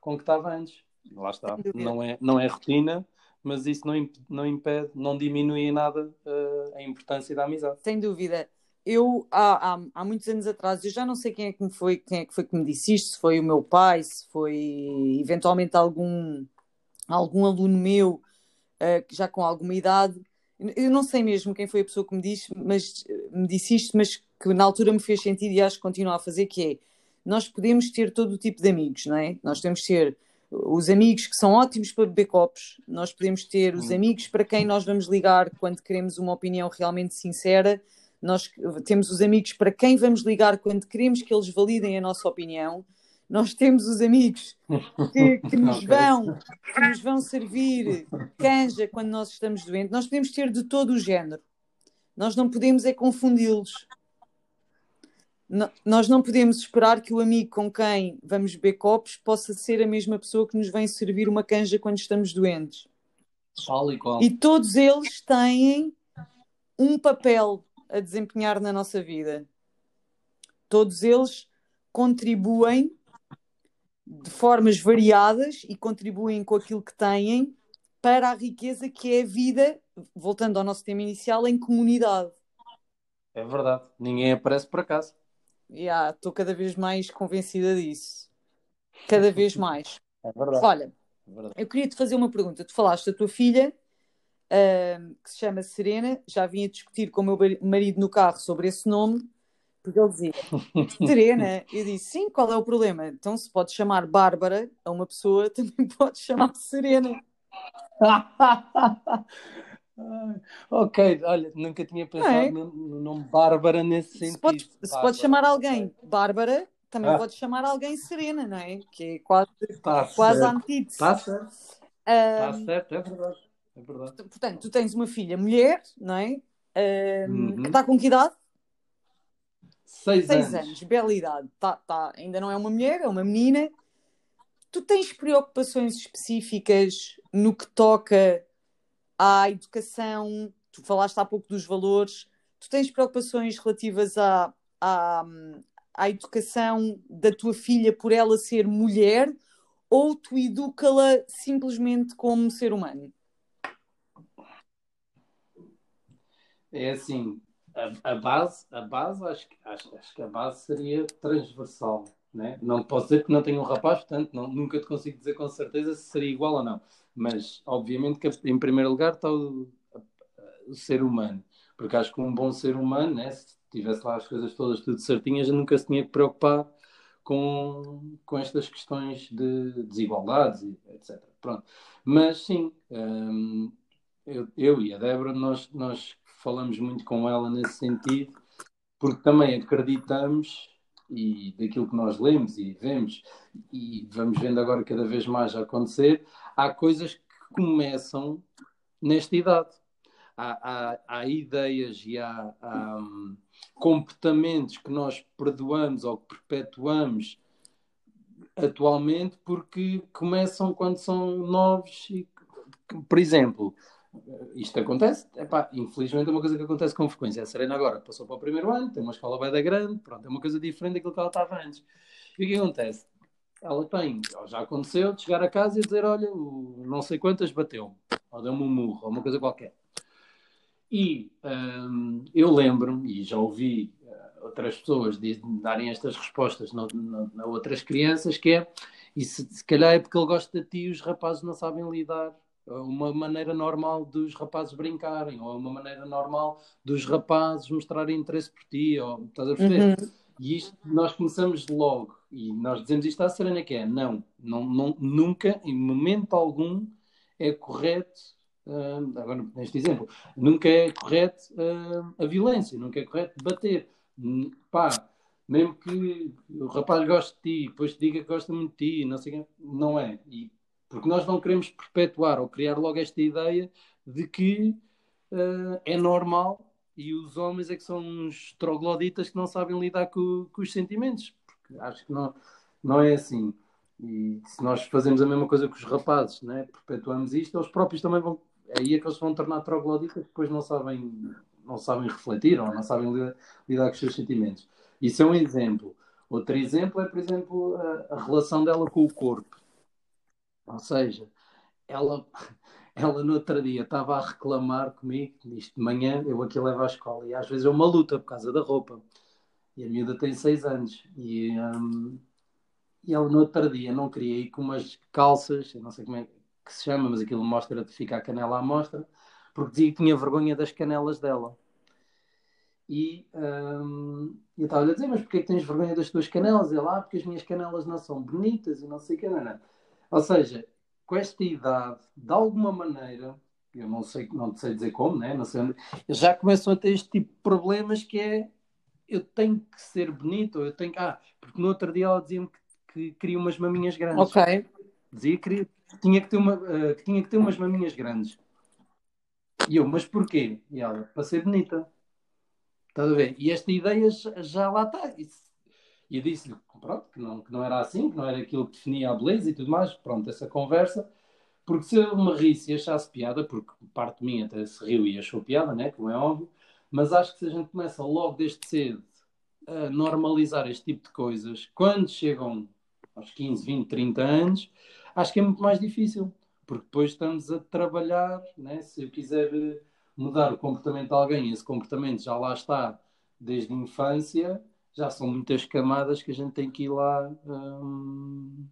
com que estava antes. Lá está. Não é, não é rotina, mas isso não, imp- não impede, não diminui em nada uh, a importância da amizade. sem dúvida. Eu, há, há, há muitos anos atrás, eu já não sei quem é que me foi, quem é que foi que me disse isto, se foi o meu pai, se foi eventualmente algum, algum aluno meu, que já com alguma idade. Eu não sei mesmo quem foi a pessoa que me disse, mas me disse isto, mas que na altura me fez sentido e acho que continua a fazer, que é nós podemos ter todo o tipo de amigos, não é? Nós temos que ter os amigos que são ótimos para beber copos, nós podemos ter os Hum. amigos para quem nós vamos ligar quando queremos uma opinião realmente sincera, nós temos os amigos para quem vamos ligar quando queremos que eles validem a nossa opinião, nós temos os amigos que, que <laughs> nos vão que nos vão servir canja quando nós estamos doentes. Nós podemos ter de todo o género. Nós não podemos é confundi-los. Nós não podemos esperar que o amigo com quem vamos beber copos possa ser a mesma pessoa que nos vem servir uma canja quando estamos doentes. E todos eles têm um papel a desempenhar na nossa vida. Todos eles contribuem de formas variadas e contribuem com aquilo que têm para a riqueza que é a vida, voltando ao nosso tema inicial, em comunidade. É verdade. Ninguém aparece por acaso. Já, estou cada vez mais convencida disso. Cada vez mais. <laughs> É verdade. Olha, É verdade. eu queria te fazer uma pergunta. Tu falaste da tua filha, ahm, que se chama Serena. Já vim a discutir com o meu marido no carro sobre esse nome, porque ele dizia Serena. Eu disse, sim, qual é o problema? Então, se pode chamar Bárbara a uma pessoa, <laughs> também pode chamar Serena. <laughs> Ok, olha, nunca tinha pensado é? no, no nome Bárbara nesse Se sentido. podes, se Bárbara, podes chamar alguém Bárbara, também Ah. podes chamar alguém Serena, não é? Que é quase, Tá quase antítese. Tá certo. Ahm, Tá certo, é verdade. É verdade. portanto, tu tens uma filha mulher, não é? Ahm, Uhum. Que está com que idade? Seis, Seis anos. anos, bela idade. Tá, tá, ainda não é uma mulher, é uma menina. Tu tens preocupações específicas no que toca à educação? Tu falaste há pouco dos valores. Tu tens preocupações relativas à, à, à educação da tua filha por ela ser mulher? Ou tu educa-la simplesmente como ser humano? É assim, a, a base, a base acho, acho, acho que a base seria transversal, né? Não posso dizer que não tenho um rapaz, portanto, não, nunca te consigo dizer com certeza se seria igual ou não. Mas, obviamente, que em primeiro lugar está o, o ser humano. Porque acho que um bom ser humano, né? Se tivesse lá as coisas todas tudo certinhas, nunca se tinha que preocupar com, com estas questões de desigualdades, etc. Pronto. Mas sim, hum, eu, eu e a Débora, nós, nós falamos muito com ela nesse sentido, porque também acreditamos, e daquilo que nós lemos e vemos, e vamos vendo agora cada vez mais acontecer, há coisas que começam nesta idade. Há, há, há ideias e há, há hum, comportamentos que nós perdoamos ou que perpetuamos atualmente porque começam quando são novos e, por exemplo, isto acontece, epá, infelizmente é uma coisa que acontece com frequência. A Serena agora passou para o primeiro ano, tem uma escola bem da grande, pronto, é uma coisa diferente daquilo que ela estava antes. E o que acontece? Ela tem, já aconteceu, de chegar a casa e dizer, olha, não sei quantas bateu, ou deu-me um murro, ou uma coisa qualquer. E hum, eu lembro-me, e já ouvi uh, outras pessoas diz- darem estas respostas no, no, a outras crianças, que é, E se, se calhar é porque ele gosta de ti e os rapazes não sabem lidar uma maneira normal dos rapazes brincarem, ou uma maneira normal dos rapazes mostrarem interesse por ti, ou estás a perceber? Uhum. E isto nós começamos logo, e nós dizemos isto à Serena que é, não, não, não nunca, em momento algum, é correto, uh, agora neste exemplo, nunca é correto uh, a violência, nunca é correto bater. Pá, mesmo que o rapaz goste de ti, depois te diga que gosta muito de ti, não sei não é. E porque nós não queremos perpetuar ou criar logo esta ideia de que uh, é normal e os homens é que são uns trogloditas que não sabem lidar com, com, os sentimentos. Porque acho que não, não é assim. E se nós fazemos a mesma coisa com os rapazes, né? perpetuamos isto, eles próprios também vão. É aí é que eles vão tornar trogloditas, depois não sabem, não sabem refletir ou não sabem lidar, lidar com os seus sentimentos. Isso é um exemplo. Outro exemplo é, por exemplo, a, a relação dela com o corpo. Ou seja, ela, <laughs> ela no outro dia estava a reclamar comigo, isto de manhã, eu aqui levo à escola, e às vezes é uma luta por causa da roupa. E a miúda tem seis anos. E, um, e ela no outro dia não queria ir com umas calças, não sei como é que se chama, mas aquilo mostra de ficar a canela à mostra, porque dizia que tinha vergonha das canelas dela. E um, eu estava a dizer, mas porquê que tens vergonha das tuas canelas? E lá, ah, porque as minhas canelas não são bonitas e não sei o que, não, não. Ou seja, com esta idade, de alguma maneira, eu não sei, não sei dizer como, né? não sei já começam a ter este tipo de problemas que é eu tenho que ser bonito, eu tenho que. Ah, porque no outro dia ela dizia-me que, que queria umas maminhas grandes. Ok. Dizia que tinha que ter, uma, uh, que tinha que ter umas maminhas grandes. E eu, mas porquê? E ela, para ser bonita. Estás a ver? E esta ideia já, já lá está. E eu disse-lhe pronto, que, não, que não era assim, que não era aquilo que definia a beleza e tudo mais. Pronto, essa conversa. Porque se eu me risse e achasse piada, porque parte de mim até se riu e achou piada, né? como é óbvio, mas acho que se a gente começa logo desde cedo a normalizar este tipo de coisas, quando chegam aos 15, 20, 30 anos, acho que é muito mais difícil. Porque depois estamos a trabalhar, né? se eu quiser mudar o comportamento de alguém, esse comportamento já lá está desde a infância, já são muitas camadas que a gente tem que ir lá hum,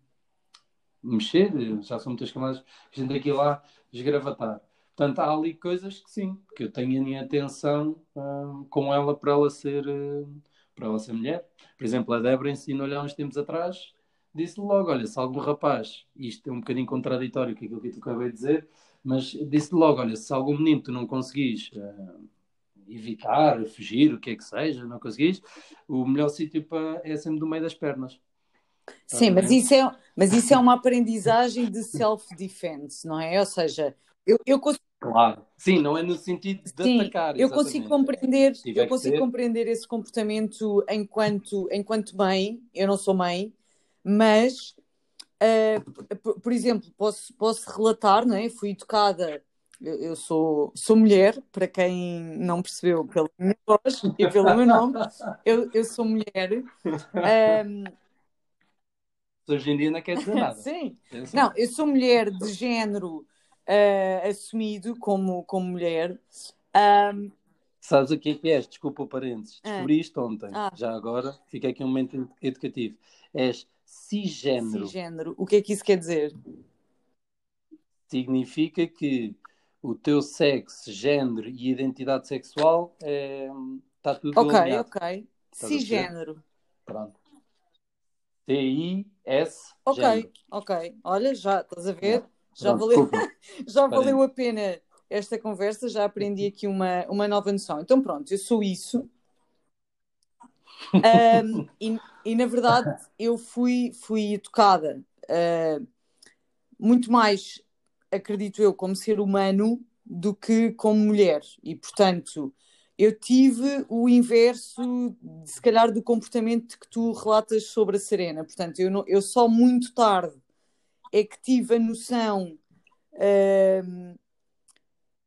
mexer, já são muitas camadas que a gente tem que ir lá desgravatar. Portanto, há ali coisas que sim, que eu tenho a minha atenção hum, com ela para ela ser hum, para ela ser mulher. Por exemplo, a Débora ensinou-lhe há uns tempos atrás, disse logo, olha, se algum rapaz, isto é um bocadinho contraditório com aquilo que tu acabei de dizer, mas disse logo, olha, se algum menino tu não conseguis uh, evitar, fugir, o que é que seja, não conseguis, o melhor sítio para, é sempre do meio das pernas. Sim, mas isso, é, mas isso é uma aprendizagem de self-defense, não é? Ou seja, eu, eu consigo. Claro, sim, não é no sentido de sim, atacar. Eu consigo compreender, eu consigo compreender esse comportamento enquanto, enquanto mãe, eu não sou mãe, mas uh, por, por, exemplo, posso, posso relatar, não é? Fui educada eu, eu sou, sou mulher, para quem não percebeu pela minha voz e pelo meu nome, eu, eu sou mulher. Um, Hoje em dia não quer dizer nada. <laughs> Sim. Não, eu sou mulher de género uh, assumido como, como mulher. Um, Sabes o que é que és? Desculpa o parênteses. Ah. Descobri isto ontem. Ah. Já agora, fica aqui um momento educativo. És cisgênero. Cisgênero. O que é que isso quer dizer? Significa que o teu sexo, género e identidade sexual é, está tudo Ok, alinhado. ok. Cisgênero. Pronto. T-I-S. Ok, género. ok. Olha, já estás a ver? Já, valeu, <laughs> já valeu a pena esta conversa, já aprendi aqui uma, uma nova noção. Então pronto, eu sou isso. <laughs> Um, e, e, na verdade eu fui, fui educada uh, muito mais acredito eu, como ser humano do que como mulher. E, portanto, eu tive o inverso, se calhar, do comportamento que tu relatas sobre a Serena. Portanto, eu, não, eu só muito tarde é que tive a noção uh,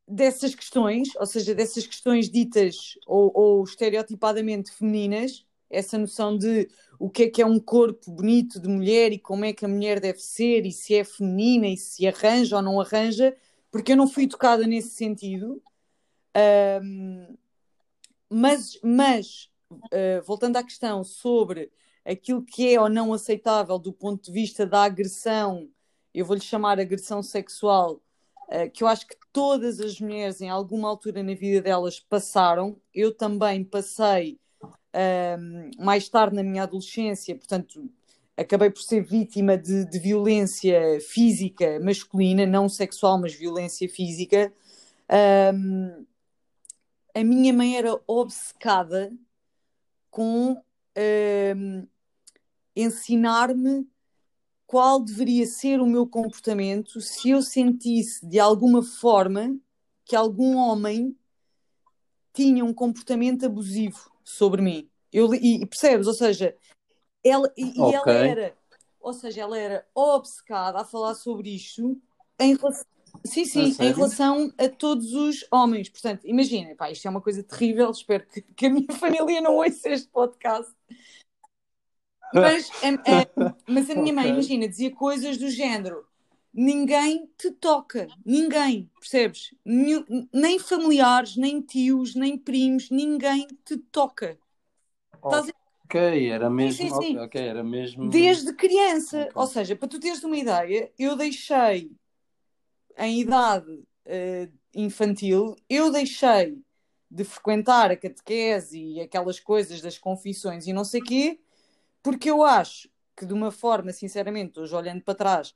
dessas questões, ou seja, dessas questões ditas ou, ou estereotipadamente femininas, essa noção de o que é que é um corpo bonito de mulher e como é que a mulher deve ser e se é feminina e se arranja ou não arranja, porque eu não fui educada nesse sentido. Um, mas, mas uh, voltando à questão sobre aquilo que é ou não aceitável do ponto de vista da agressão, eu vou-lhe chamar agressão sexual, uh, que eu acho que todas as mulheres em alguma altura na vida delas passaram. Eu também passei mais tarde na minha adolescência, portanto, acabei por ser vítima de, de, violência física masculina, não sexual, mas violência física. Um, a minha mãe era obcecada com um, ensinar-me qual deveria ser o meu comportamento se eu sentisse de alguma forma que algum homem tinha um comportamento abusivo sobre mim. Eu, e, percebes? Ou seja, ela, e, okay. ela era, ou seja, ela era obcecada a falar sobre isto em relação, sim, sim, em relação a todos os homens. Portanto, imagina, pá, isto é uma coisa terrível. Espero que, que a minha <laughs> família não ouça este podcast. Mas, é, é, mas a minha mãe, imagina, dizia coisas do género: ninguém te toca, ninguém, percebes? Nem familiares, nem tios, nem primos, ninguém te toca. Estás Ok, era mesmo. Sim, sim. Okay, era mesmo. Desde criança. Okay. Ou seja, para tu teres uma ideia, eu deixei em idade uh, infantil, eu deixei de frequentar a catequese e aquelas coisas das confissões e não sei quê, porque eu acho que de uma forma, sinceramente, hoje olhando para trás,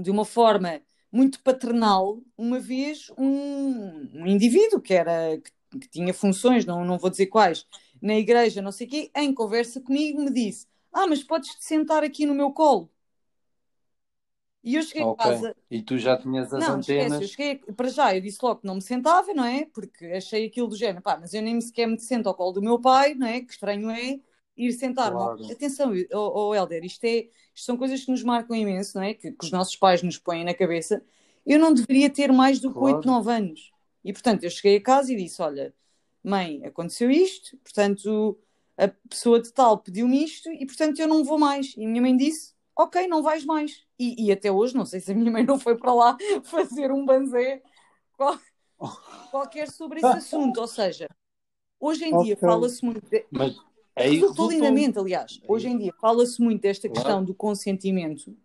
de uma forma muito paternal, uma vez um, um indivíduo que era que, que tinha funções, não, não vou dizer quais, na igreja, não sei o quê, em conversa comigo, me disse: Ah, mas podes te sentar aqui no meu colo. E eu cheguei okay. a casa. E tu já tinhas as não, antenas? Esquece, eu cheguei, para já, eu disse logo que não me sentava, não é? Porque achei aquilo do género, pá, mas eu nem sequer me sento ao colo do meu pai, não é? Que estranho é ir sentar. Claro. Atenção, oh, oh, Helder, isto, é, isto são coisas que nos marcam imenso, não é? Que, que, os nossos pais nos põem na cabeça. Eu não deveria ter mais do que claro. 8, 9 anos. E portanto, eu cheguei a casa e disse: Olha, mãe, aconteceu isto, portanto, a pessoa de tal pediu-me isto e, portanto, eu não vou mais. E a minha mãe disse, ok, não vais mais. E, e até hoje, não sei se a minha mãe não foi para lá <laughs> fazer um banzé qual, <laughs> qualquer sobre esse assunto. Ou seja, hoje em okay. dia fala-se muito. De... Mas é resultou lindamente, aliás. É hoje em dia fala-se muito desta questão claro. do consentimento.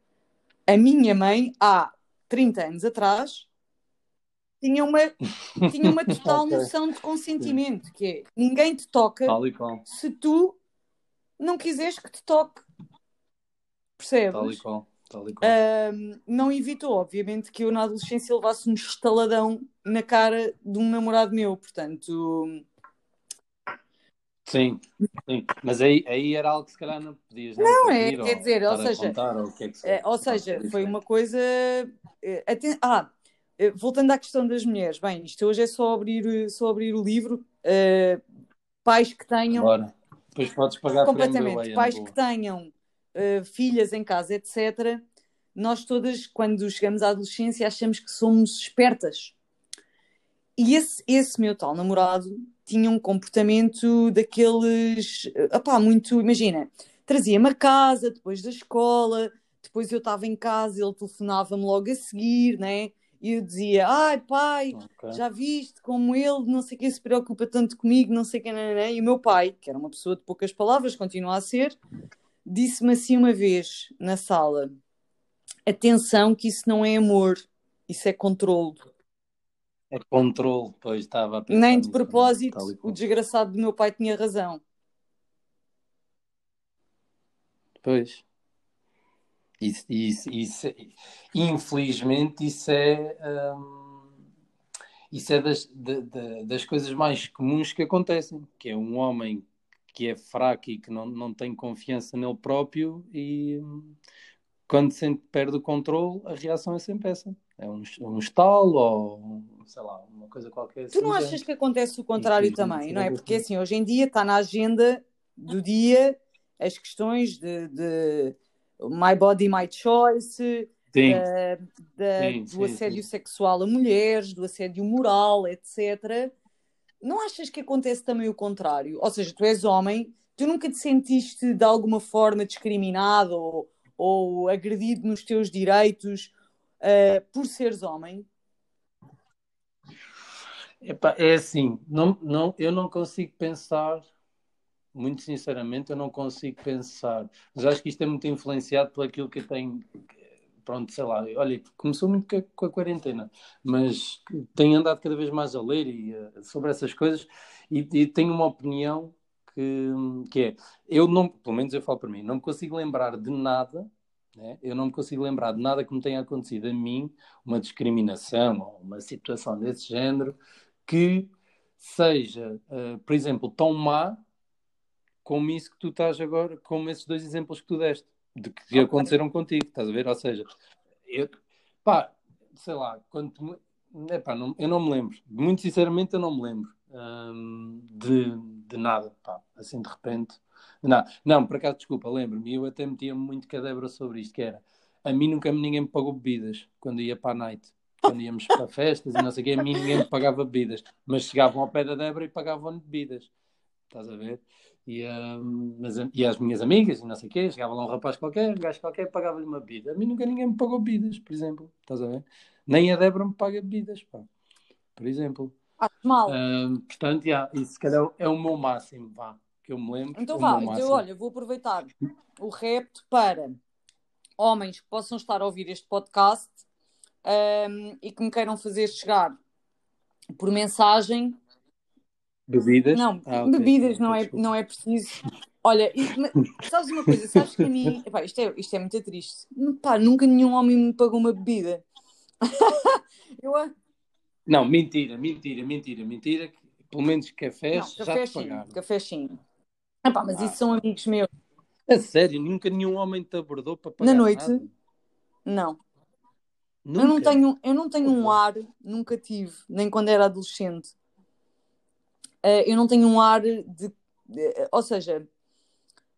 A minha mãe, há 30 anos atrás, tinha uma, <laughs> tinha uma total okay. noção de consentimento, que é ninguém te toca se tu não quiseres que te toque. Percebes? Tal e qual. Tal e qual. não evitou, obviamente, que eu na adolescência levasse um estaladão na cara de um namorado meu, portanto. Sim, sim. mas aí, aí era algo que se calhar não podias não, não é, quer dizer, ou seja, contar, ou, que é que é, ou seja, foi uma coisa. Eh. Ah, eh, voltando à questão das mulheres, bem, isto hoje é só abrir, só abrir o livro. Uh, pais que tenham. Bora. Depois podes pagar completamente. Pais que tenham uh, filhas em casa, etc. Nós todas, quando chegamos à adolescência, achamos que somos espertas. E esse, esse meu tal namorado tinha um comportamento daqueles. Opá, muito. Imagina, trazia-me a casa depois da escola, depois eu estava em casa, ele telefonava-me logo a seguir, né? e eu dizia, ai pai, okay. já viste como ele não sei quem se preocupa tanto comigo, não sei quem, não, não, e o meu pai, que era uma pessoa de poucas palavras, continua a ser, disse-me assim uma vez na sala, atenção que isso não é amor, isso é controle. É controle, pois estava a Nem de propósito, o desgraçado do meu pai tinha razão. Pois. Isso, isso, isso, infelizmente, isso é, hum, isso é das, de, de, das coisas mais comuns que acontecem, que é um homem que é fraco e que não, não tem confiança nele próprio e hum, quando se perde o controle, a reação é sempre essa. É um, um estalo ou, sei lá, uma coisa qualquer. Tu não achas que acontece o contrário também, não é? Porque assim, hoje em dia está na agenda do dia as questões de, de My Body, My Choice, da, da, sim, do assédio sim. sexual a mulheres, do assédio moral, etc. Não achas que acontece também o contrário? Ou seja, tu és homem, tu nunca te sentiste de alguma forma discriminado ou, ou agredido nos teus direitos uh, por seres homem? Epá, é assim, não, não, eu não consigo pensar muito sinceramente, eu não consigo pensar. Mas acho que isto é muito influenciado por aquilo que eu tenho. Pronto, sei lá, olha, começou muito com a, quarentena, mas tenho andado cada vez mais a ler e, uh, sobre essas coisas e, e, tenho uma opinião que, que é: eu não, pelo menos eu falo para mim, não me consigo lembrar de nada né? Eu não me consigo lembrar de nada que me tenha acontecido a mim, uma discriminação ou uma situação desse género, que seja, uh, por exemplo, tão má como isso que tu estás agora, como esses dois exemplos que tu deste, de que aconteceram contigo, estás a ver? Ou seja, eu, pá, sei lá, quando, epá, não, eu não me lembro, muito sinceramente eu não me lembro hum, de, de nada, pá, assim de repente. Não, não, por acaso, desculpa, lembro-me, eu até metia muito cadebra sobre isto, que era, a mim nunca ninguém me pagou bebidas quando ia para a night. Quando íamos para festas e não sei o quê, a mim ninguém me pagava bebidas. Mas chegavam ao pé da Débora e pagavam bebidas. Estás a ver? E, um, mas, e as minhas amigas e não sei o quê, chegava lá um rapaz qualquer, um gajo qualquer, pagava-lhe uma bebida. A mim nunca ninguém me pagou bebidas, por exemplo. Estás a ver? Nem a Débora me paga bebidas, pá. Por exemplo. Ah, mal. Um, portanto, yeah, isso se calhar é o meu máximo, vá que eu me lembro. Então vá, então olha, vou aproveitar o repto para homens que possam estar a ouvir este podcast um, e que me queiram fazer chegar por mensagem. Bebidas? Não, ah, okay. bebidas não é, não é preciso. Olha, sabes uma coisa? Sabes que a mim. Epá, isto, é, isto é muito triste. Pá, nunca nenhum homem me pagou uma bebida. <laughs> eu... Não, mentira, mentira, mentira, mentira. Pelo menos cafés não, café já te pagaram. Café sim. Epá, mas ah. isso são amigos meus. É sério? Nunca nenhum homem te abordou para pagar Na noite? Nada? Não. Nunca? Eu não tenho, eu não tenho um ar, nunca tive, nem quando era adolescente. Uh, eu não tenho um ar de, de ou seja,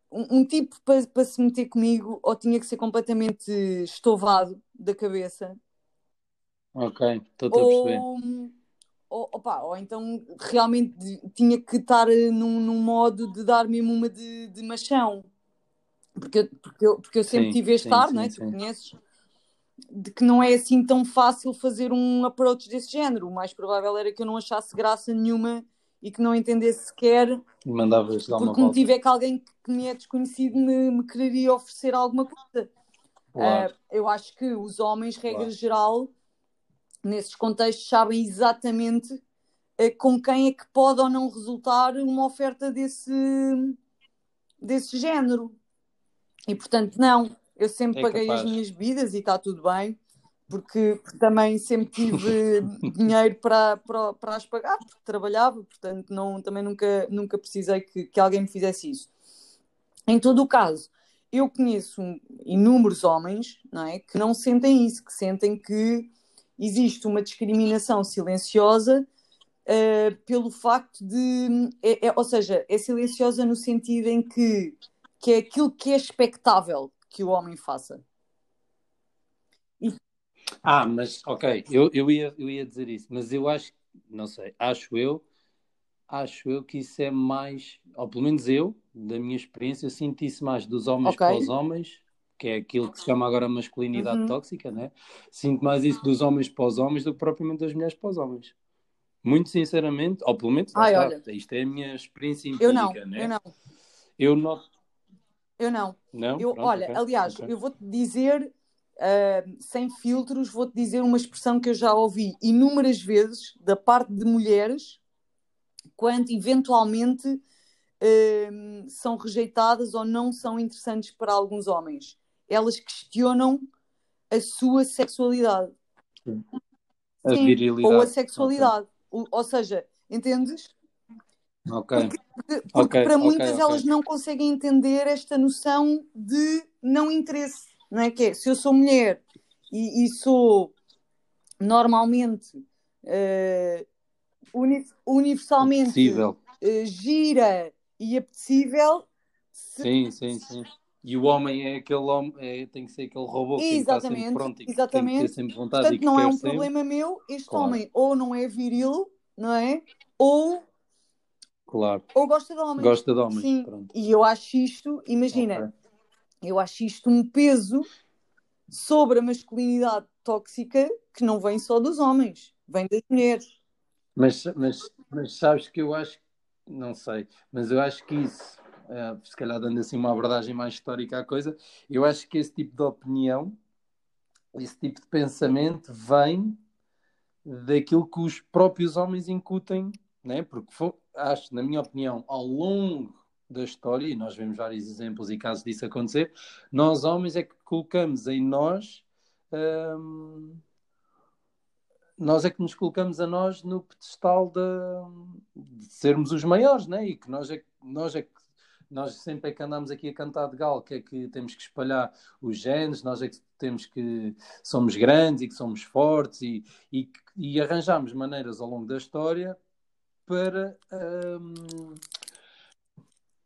um, um tipo para, para se meter comigo ou tinha que ser completamente estovado da cabeça. Ok, estou a perceber ou, opa, ou então realmente tinha que estar eh, num, num modo de dar mesmo uma de, de machão. Porque, porque, eu, porque eu sempre sim, tive sim, não é? Tu conheces, de que não é assim tão fácil fazer um approach desse género. O mais provável era que eu não achasse graça nenhuma e que não entendesse sequer. Mandavas dar Porque o motivo é que alguém que me é desconhecido me, me quereria oferecer alguma coisa. Claro. Uh, eu acho que os homens, regra claro. geral, nesses contextos, sabem exatamente uh, com quem é que pode ou não resultar uma oferta desse, desse género. E portanto, não, eu sempre é paguei capaz. as minhas bebidas e está tudo bem, porque também sempre tive <laughs> dinheiro para, para, para as pagar, porque trabalhava, portanto, não, também nunca, nunca precisei que, que alguém me fizesse isso. Em todo o caso, eu conheço inúmeros homens não é, que não sentem isso, que sentem que existe uma discriminação silenciosa uh, pelo facto de. É, é, ou seja, é silenciosa no sentido em que, que é aquilo que é expectável que o homem faça. E... Ah, mas ok, eu, eu, ia, eu ia dizer isso, mas eu acho, não sei, acho eu, acho eu que isso é mais, ou pelo menos eu, da minha experiência, sinto isso mais dos homens okay. para os homens que é aquilo que se chama agora masculinidade uhum. tóxica, né? Sinto mais isso dos homens para os homens do que propriamente das mulheres para os homens. Muito sinceramente, ou pelo menos, Ai, olha, isto é a minha experiência empírica, eu não, né? Eu não. Eu não. Eu não. Não? Eu, Pronto, olha, okay, aliás, okay. eu vou-te dizer, uh, sem filtros, vou-te dizer uma expressão que eu já ouvi inúmeras vezes da parte de mulheres, quando eventualmente uh, são rejeitadas ou não são interessantes para alguns homens elas questionam a sua sexualidade. Sim. A Sim, virilidade. Ou a sexualidade. Okay. Ou, seja, entendes? Ok. Porque, porque, okay, para muitas okay, elas não conseguem entender esta noção de não interesse. Não é? Que é, se eu sou mulher e, e sou normalmente uh, uni universalmente uh, gira e apetecível. Se, sim, sim, sim e o homem é aquele homem, é, tem que ser aquele robô que está sempre pronto e exatamente. tem que ter sempre vontade Portanto, e que não é um sempre. problema meu, este claro. homem ou não é viril, não é? Ou Claro. Ou gosta de homens. Gosta de homens. Sim. Pronto. E eu acho isto, imagina, okay. eu acho isto um peso sobre a masculinidade tóxica que não vem só dos homens, vem das mulheres. Mas, mas, mas sabes que eu acho, não sei, mas eu acho que isso uh, se calhar dando assim uma abordagem mais histórica à coisa, eu acho que esse tipo de opinião, esse tipo de pensamento vem daquilo que os próprios homens incutem, né? porque foi, acho, na minha opinião, ao longo da história, e nós vemos vários exemplos e casos disso acontecer, nós homens é que colocamos em nós. Hum, nós é que nos colocamos a nós no pedestal de, de sermos os maiores, né? E que nós é, nós é que nós sempre é que andamos aqui a cantar de gal, que é que temos que espalhar os genes, nós é que temos que somos grandes e que somos fortes e, e, e arranjamos maneiras ao longo da história para, um,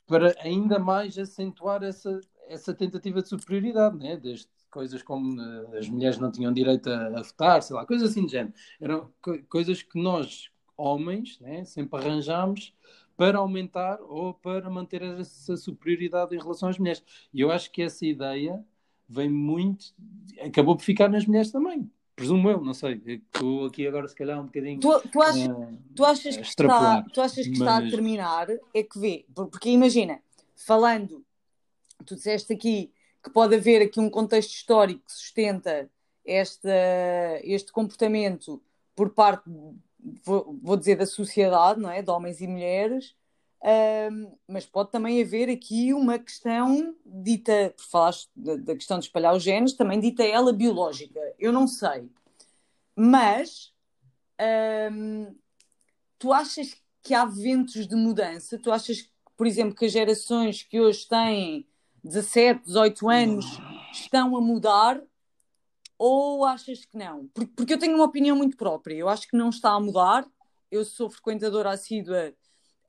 para ainda mais acentuar essa, essa tentativa de superioridade, né? Desde coisas como uh, as mulheres não tinham direito a, a, votar, sei lá, coisas assim de género. Eram co coisas que nós, homens, né, sempre arranjámos para aumentar ou para manter essa superioridade em relação às mulheres. E eu acho que essa ideia vem muito. acabou por ficar nas mulheres também. Presumo eu, não sei. Estou aqui agora, se calhar, um bocadinho. Tu, tu, achas, uh, tu achas, que, está, tu achas que mas... está a terminar? É que vê, porque imagina, falando, tu disseste aqui que pode haver aqui um contexto histórico que sustenta esta, este comportamento por parte vou, vou dizer, da sociedade, não é? De homens e mulheres, um, mas pode também haver aqui uma questão dita, por falaste da, da, questão de espalhar os genes, também dita ela biológica. Eu não sei. Mas um, tu achas que há ventos de mudança? Tu achas, por exemplo, que as gerações que hoje têm 17, 18 anos estão a mudar ou achas que não? Porque, eu tenho uma opinião muito própria. Eu acho que não está a mudar. Eu sou frequentadora assídua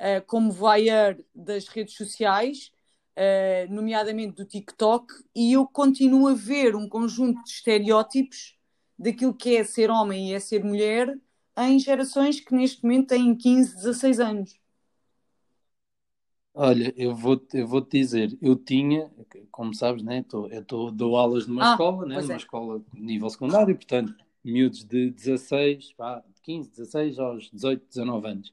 uh, como voyeur das redes sociais, uh, nomeadamente do TikTok, e eu continuo a ver um conjunto de estereótipos daquilo que é ser homem e é ser mulher em gerações que neste momento têm 15, 16 anos. Olha, eu vou, eu vou te dizer, eu tinha, como sabes, né, tô, eu tô, dou aulas numa ah, escola, né, numa é. escola nível secundário, portanto, miúdos de 16, pá, 15, 16 aos 18, 19 anos.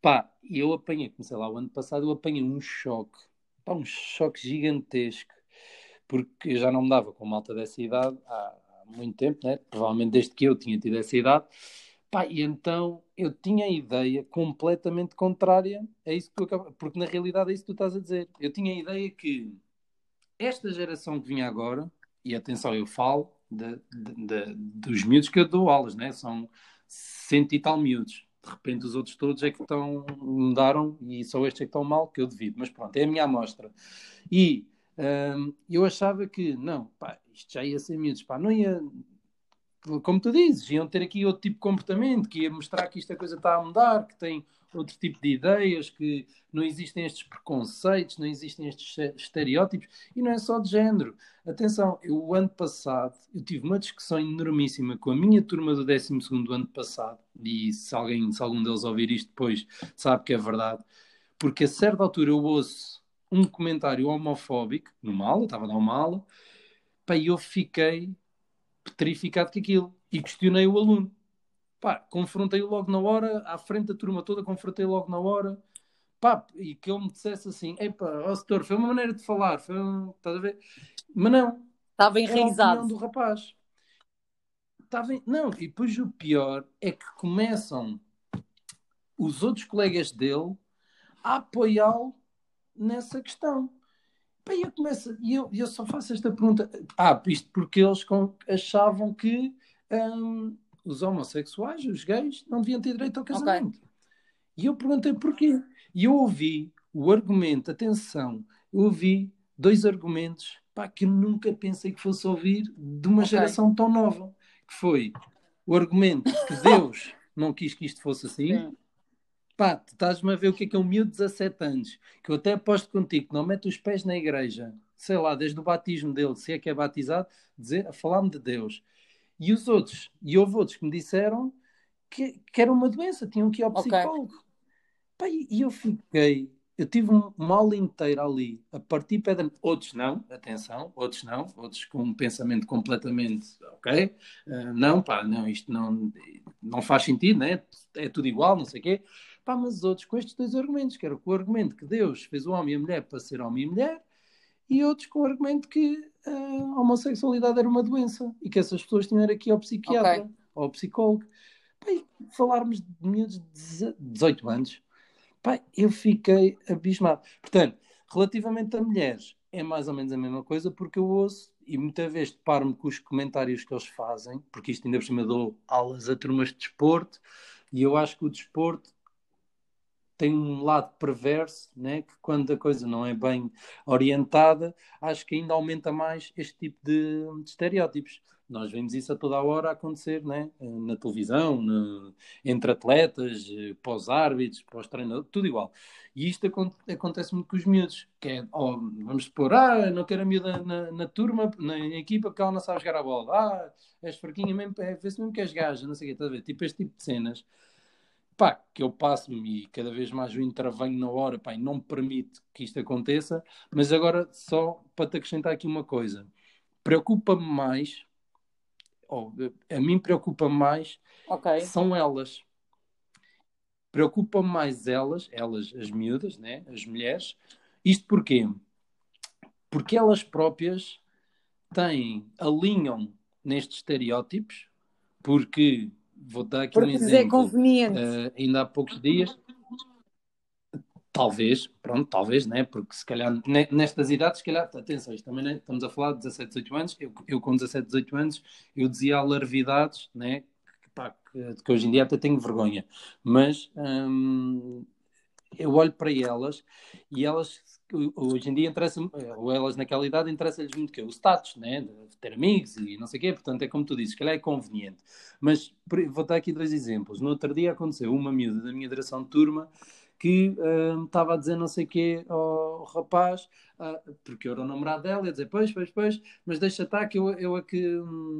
Pá, e eu apanhei, comecei lá o ano passado, eu apanhei um choque, pá, um choque gigantesco, porque eu já não me dava com malta dessa idade há, há muito tempo, né, provavelmente desde que eu tinha tido essa idade, Pá, e então eu tinha a ideia completamente contrária a isso que tu acabas, porque na realidade é isso que tu estás a dizer. Eu tinha a ideia que esta geração que vinha agora, e atenção, eu falo de, de, de, dos miúdos que eu dou aulas, né? são cento e tal miúdos. De repente os outros todos é que estão, mudaram e só estes é que estão mal, que eu devido. Mas pronto, é a minha amostra. E hum, eu achava que, não, pá, isto já ia ser miúdos, pá, não ia, como tu dizes, iam ter aqui outro tipo de comportamento, que ia mostrar que esta coisa está a mudar, que tem outro tipo de ideias, que não existem estes preconceitos, não existem estes estereótipos, e não é só de género. Atenção, eu, o ano passado, eu tive uma discussão enormíssima com a minha turma do 12 ano passado, e se alguém, se algum deles ouvir isto depois, sabe que é verdade, porque a certa altura eu ouço um comentário homofóbico, numa aula, estava a dar uma aula, e eu fiquei petrificado com aquilo e questionei o aluno. Pá, confrontei-o logo na hora, à frente da turma toda, confrontei logo na hora. Pá, e que ele me dissesse assim: Epá, ó setor, foi uma maneira de falar, foi um... estás a ver? Mas não. Estava enraizado. do rapaz. Estava em... Não, e depois o pior é que começam os outros colegas dele a apoiá-lo nessa questão. Bem, eu começo, e eu, eu só faço esta pergunta. Ah, isto porque eles achavam que hum, os homossexuais, os gays, não deviam ter direito ao casamento. Okay. E eu perguntei porquê. E eu ouvi o argumento, atenção, eu ouvi dois argumentos pá, que eu nunca pensei que fosse ouvir de uma okay. geração tão nova. Que foi o argumento que Deus não quis que isto fosse assim. Sim. Pá, tu estás-me a ver o que é que é um miúdo de 17 anos, que eu até aposto contigo que não mete os pés na igreja, sei lá, desde o batismo dele, se é que é batizado, dizer, a falar-me de Deus. E os outros, e houve outros que me disseram que, que era uma doença, tinham que ir ao psicólogo. Okay. Pá, e, eu fiquei, eu tive um, uma aula inteira ali, a partir pedra. Outros não, atenção, outros não, outros com um pensamento completamente, ok? Uh, não, pá, não, isto não, não faz sentido, né? É tudo igual, não sei o quê. Pá, mas outros com estes dois argumentos, que era com o argumento que Deus fez o homem e a mulher para ser homem e mulher, e outros com o argumento que a homossexualidade era uma doença e que essas pessoas tinham ir ao psiquiatra okay. ou ao psicólogo. Pá, falarmos de miúdos de 18 anos, pá, eu fiquei abismado. Portanto, relativamente a mulheres, é mais ou menos a mesma coisa, porque eu ouço e muitas vezes deparo-me com os comentários que eles fazem, porque isto ainda por cima dou aulas a turmas de desporto, e eu acho que o desporto tem um lado perverso, né? que quando a coisa não é bem orientada, acho que ainda aumenta mais este tipo de, de estereótipos. Nós vemos isso a toda a hora acontecer né? na televisão, no, entre atletas, pós-árbitros, pós-treinadores, tudo igual. E isto acontece muito com os miúdos, que é, vamos supor, ah, não quero a miúda na, na, turma, na equipa, porque ela não sabe jogar a bola. Ah, és fraquinha mesmo, é, vê-se mesmo que és gaja, não sei o quê, estás a ver? Tipo este tipo de cenas pá, que eu passo-me e cada vez mais o intervenho na hora, pá, e não me permite que isto aconteça, mas agora só para te acrescentar aqui uma coisa, preocupa-me mais, ou a mim preocupa mais, okay. são elas. Preocupa-me mais elas, elas, as miúdas, né, as mulheres, isto porquê? Porque elas próprias têm, alinham nestes estereótipos, porque vou dar aqui Porque um exemplo. é conveniente. Uh, ainda há poucos dias, talvez, pronto, talvez, né? Porque se calhar nestas idades, se calhar, atenção, isto também né? estamos a falar de 17, 18 anos. Eu, eu com 17, 18 anos, eu dizia alarvidades, né? Que, pá, que, que hoje em dia até tenho vergonha, mas hum, eu olho para elas e elas hoje em dia interessa ou elas naquela idade interessa-lhes muito que o status, né? de ter amigos e não sei o quê, portanto é como tu dizes, que é conveniente. Mas vou dar aqui dois exemplos. No outro dia aconteceu uma miúda da minha direção de turma que uh, estava a dizer não sei o quê ao rapaz, uh, porque eu era o namorado dela, e a dizer, pois, pois, pois, mas deixa estar que eu, eu, é que,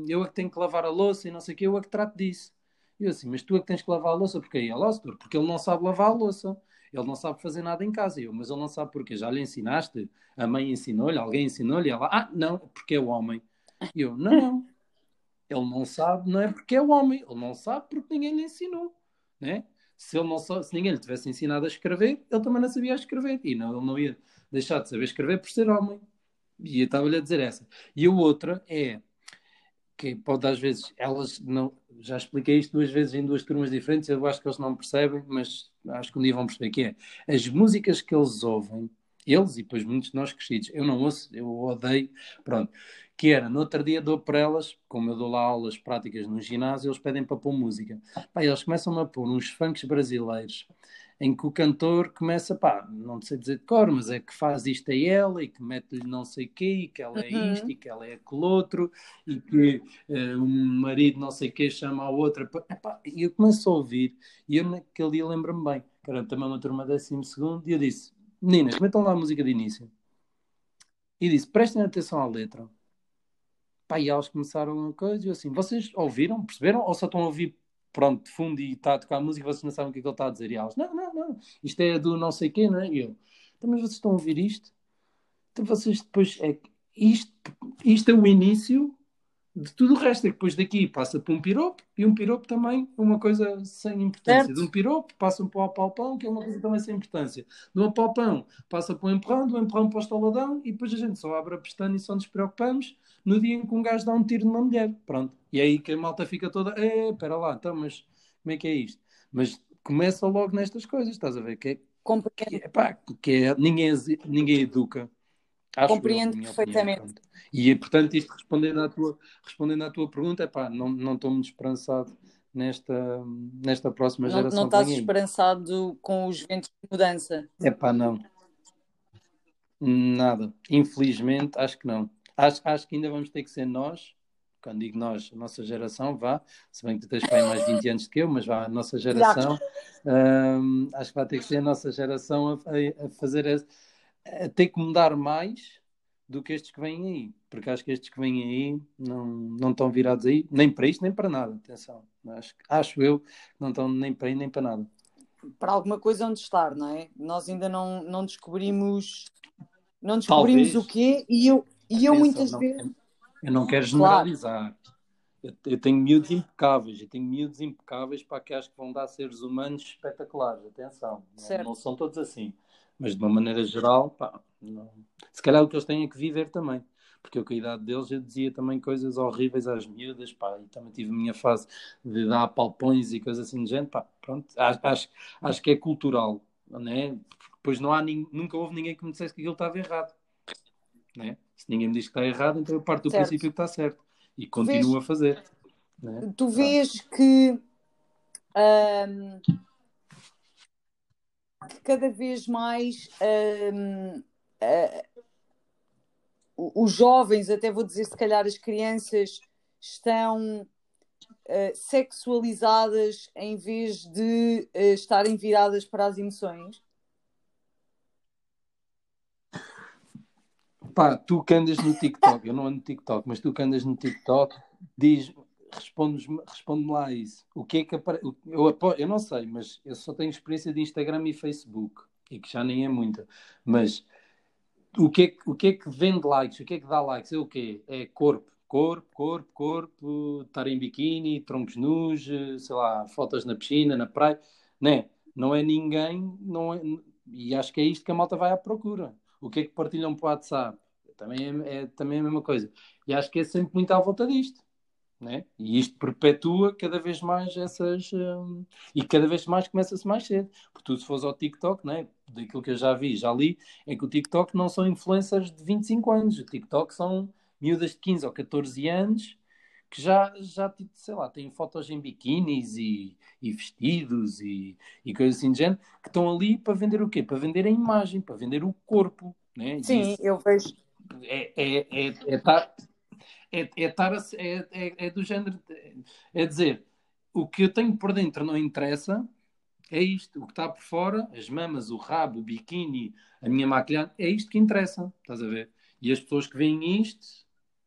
eu é que tenho que lavar a louça e não sei o quê, eu é que trato disso. E eu assim, mas tu é que tens que lavar a louça, porque aí é louça, porque ele não sabe lavar a louça. Ele não sabe fazer nada em casa. Eu, mas ele não sabe porquê. Já lhe ensinaste? A mãe ensinou-lhe? Alguém ensinou-lhe? Ela, ah, não, porque é o homem. E eu, não, ele não sabe, não é porque é o homem. Ele não sabe porque ninguém lhe ensinou. Né? Se, ele não se ninguém lhe tivesse ensinado a escrever, ele também não sabia escrever. E não, ele não ia deixar de saber escrever por ser homem. E eu estava-lhe a dizer essa. E a outra é que pode às vezes, elas não, já expliquei isto duas vezes em duas turmas diferentes, eu acho que eles não percebem, mas acho que um dia vão perceber que é. As músicas que eles ouvem, eles e depois muitos de nós crescidos, eu não ouço, eu odeio, pronto, que era, no outro dia dou para elas, como eu dou lá aulas práticas no ginásio, eles pedem para pôr música. Pá, eles começam a pôr uns funks brasileiros, em que o cantor começa, pá, não sei dizer de cor, mas é que faz isto a ela e que mete-lhe não sei o quê, e que ela é uhum. isto e que ela é aquele outro, e que uh, um marido não sei o quê chama a outra. e eu começo a ouvir, e eu naquele dia lembro-me bem, que era também uma turma décimo segundo, e eu disse, meninas, metam lá a música de início. E disse, prestem atenção à letra. Pá, e elas começaram a coisa, e eu assim, vocês ouviram, perceberam, ou só estão a ouvir pronto, de fundo e está a tocar a música, vocês não sabem o que, é que ele está a dizer. E elas, não, não, não, isto é do não sei quê, não é? E eu, então, mas vocês estão a ouvir isto? Então vocês depois, é, isto, isto é o início de tudo o resto. É que depois daqui passa para um piropo e um piropo também uma coisa sem importância. Certo. De um piropo passam para o apalpão, que é uma coisa também sem importância. Do apalpão passa para o empurrão, do empurrão para o estaladão e depois a gente só abre a pestana e só nos preocupamos no dia em que um gajo dá um tiro numa mulher. Pronto. E aí que a malta fica toda, é, espera lá, então, mas como é que é isto? Mas começa logo nestas coisas, estás a ver? Que é, que é, que é ninguém, ninguém educa. Acho Compreendo eu, perfeitamente. Opinião, e portanto, isto respondendo à tua, respondendo à tua pergunta, é pá, não, não estou muito esperançado nesta, nesta próxima não, geração. Não estás esperançado com os ventos de mudança? É pá, não. Nada. Infelizmente, acho que não. Acho, acho que ainda vamos ter que ser nós, quando digo nós, a nossa geração, vá, se bem que tu tens bem mais 20 anos que eu, mas vá, a nossa geração, um, acho que vai ter que ser a nossa geração a, a, a fazer, a, a, ter que mudar mais do que estes que vêm aí, porque acho que estes que vêm aí não, não estão virados aí, nem para isto, nem para nada, atenção, acho, acho eu que não estão nem para aí, nem para nada. Para alguma coisa onde estar, não é? Nós ainda não, não descobrimos não descobrimos Talvez. o quê e eu, e eu muitas não, vezes. Eu não quero generalizar. Claro. Eu, eu, tenho miúdos impecáveis, eu tenho miúdos impecáveis para que acho que vão dar seres humanos espetaculares, atenção, não, não, são todos assim, mas de uma maneira geral, pá, não. se calhar o que eles têm é que viver também, porque eu com a idade deles eu dizia também coisas horríveis às miúdas, pá, e também tive a minha fase de dar palpões e coisas assim de gente, pá, pronto, acho, acho, acho que é cultural, né? Pois não há nunca houve ninguém que me dissesse que aquilo estava errado, né? Se ninguém me diz que está errado, então eu parto do certo. princípio que está certo e continuo vês, a fazer. Né? Tu vês que, que, cada vez mais um, uh, os jovens, até vou dizer se calhar as crianças, estão uh, sexualizadas em vez de uh, estarem viradas para as emoções? Pá, tu que andas no TikTok, eu não ando no TikTok, mas tu que andas no TikTok, diz, responde-me responde lá isso. O que é que eu, eu não sei, mas eu só tenho experiência de Instagram e Facebook, e que já nem é muita. Mas o que, é, o que é que vende likes? O que é que dá likes? É o quê? É corpo, corpo, corpo, corpo, estar em biquíni, troncos nus, sei lá, fotos na piscina, na praia, né? Não é ninguém, não é, e acho que é isto que a malta vai à procura o que é que partilham para o WhatsApp? Também é, é, também é a mesma coisa. E acho que é sempre muito à volta disto. Né? E isto perpetua cada vez mais essas. Um, e cada vez mais começa-se mais cedo. Porque tu, se fores ao TikTok, né? daquilo que eu já vi, já li, é que o TikTok não são influencers de 25 anos. O TikTok são miúdas de 15 ou 14 anos que já, já tipo, sei lá, têm fotos em biquínis e, e vestidos e, e coisas assim de género, que estão ali para vender o quê? Para vender a imagem, para vender o corpo. Né? Sim, Isso eu vejo. É, é, é, é, tar, é, é, tar, é, é, é do género. É dizer, o que eu tenho por dentro não interessa, é isto. O que está por fora, as mamas, o rabo, o biquíni, a minha maquilhagem, é isto que interessa. Estás a ver? E as pessoas que veem isto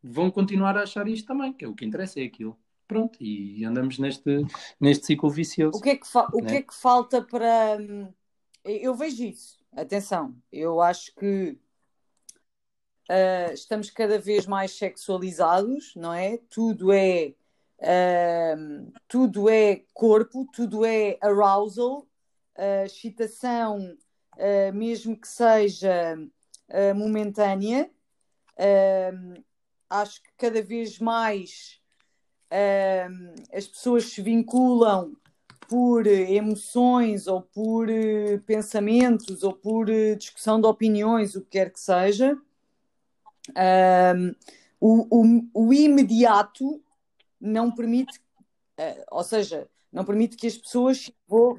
vão continuar a achar isto também, que é o que interessa, é aquilo. Pronto, e andamos neste, neste ciclo vicioso. O que é que, o né? que, é que falta para. Hum, eu vejo isso, atenção, eu acho que uh, estamos cada vez mais sexualizados, não é? Tudo é. Uh, tudo é corpo, tudo é arousal, uh, excitação, uh, mesmo que seja momentânea. Acho que cada vez mais as pessoas se vinculam por emoções ou por uh, pensamentos ou por uh, discussão de opiniões, o que quer que seja. O, o, o, imediato não permite, eh, ou seja, não permite que as pessoas. Vou...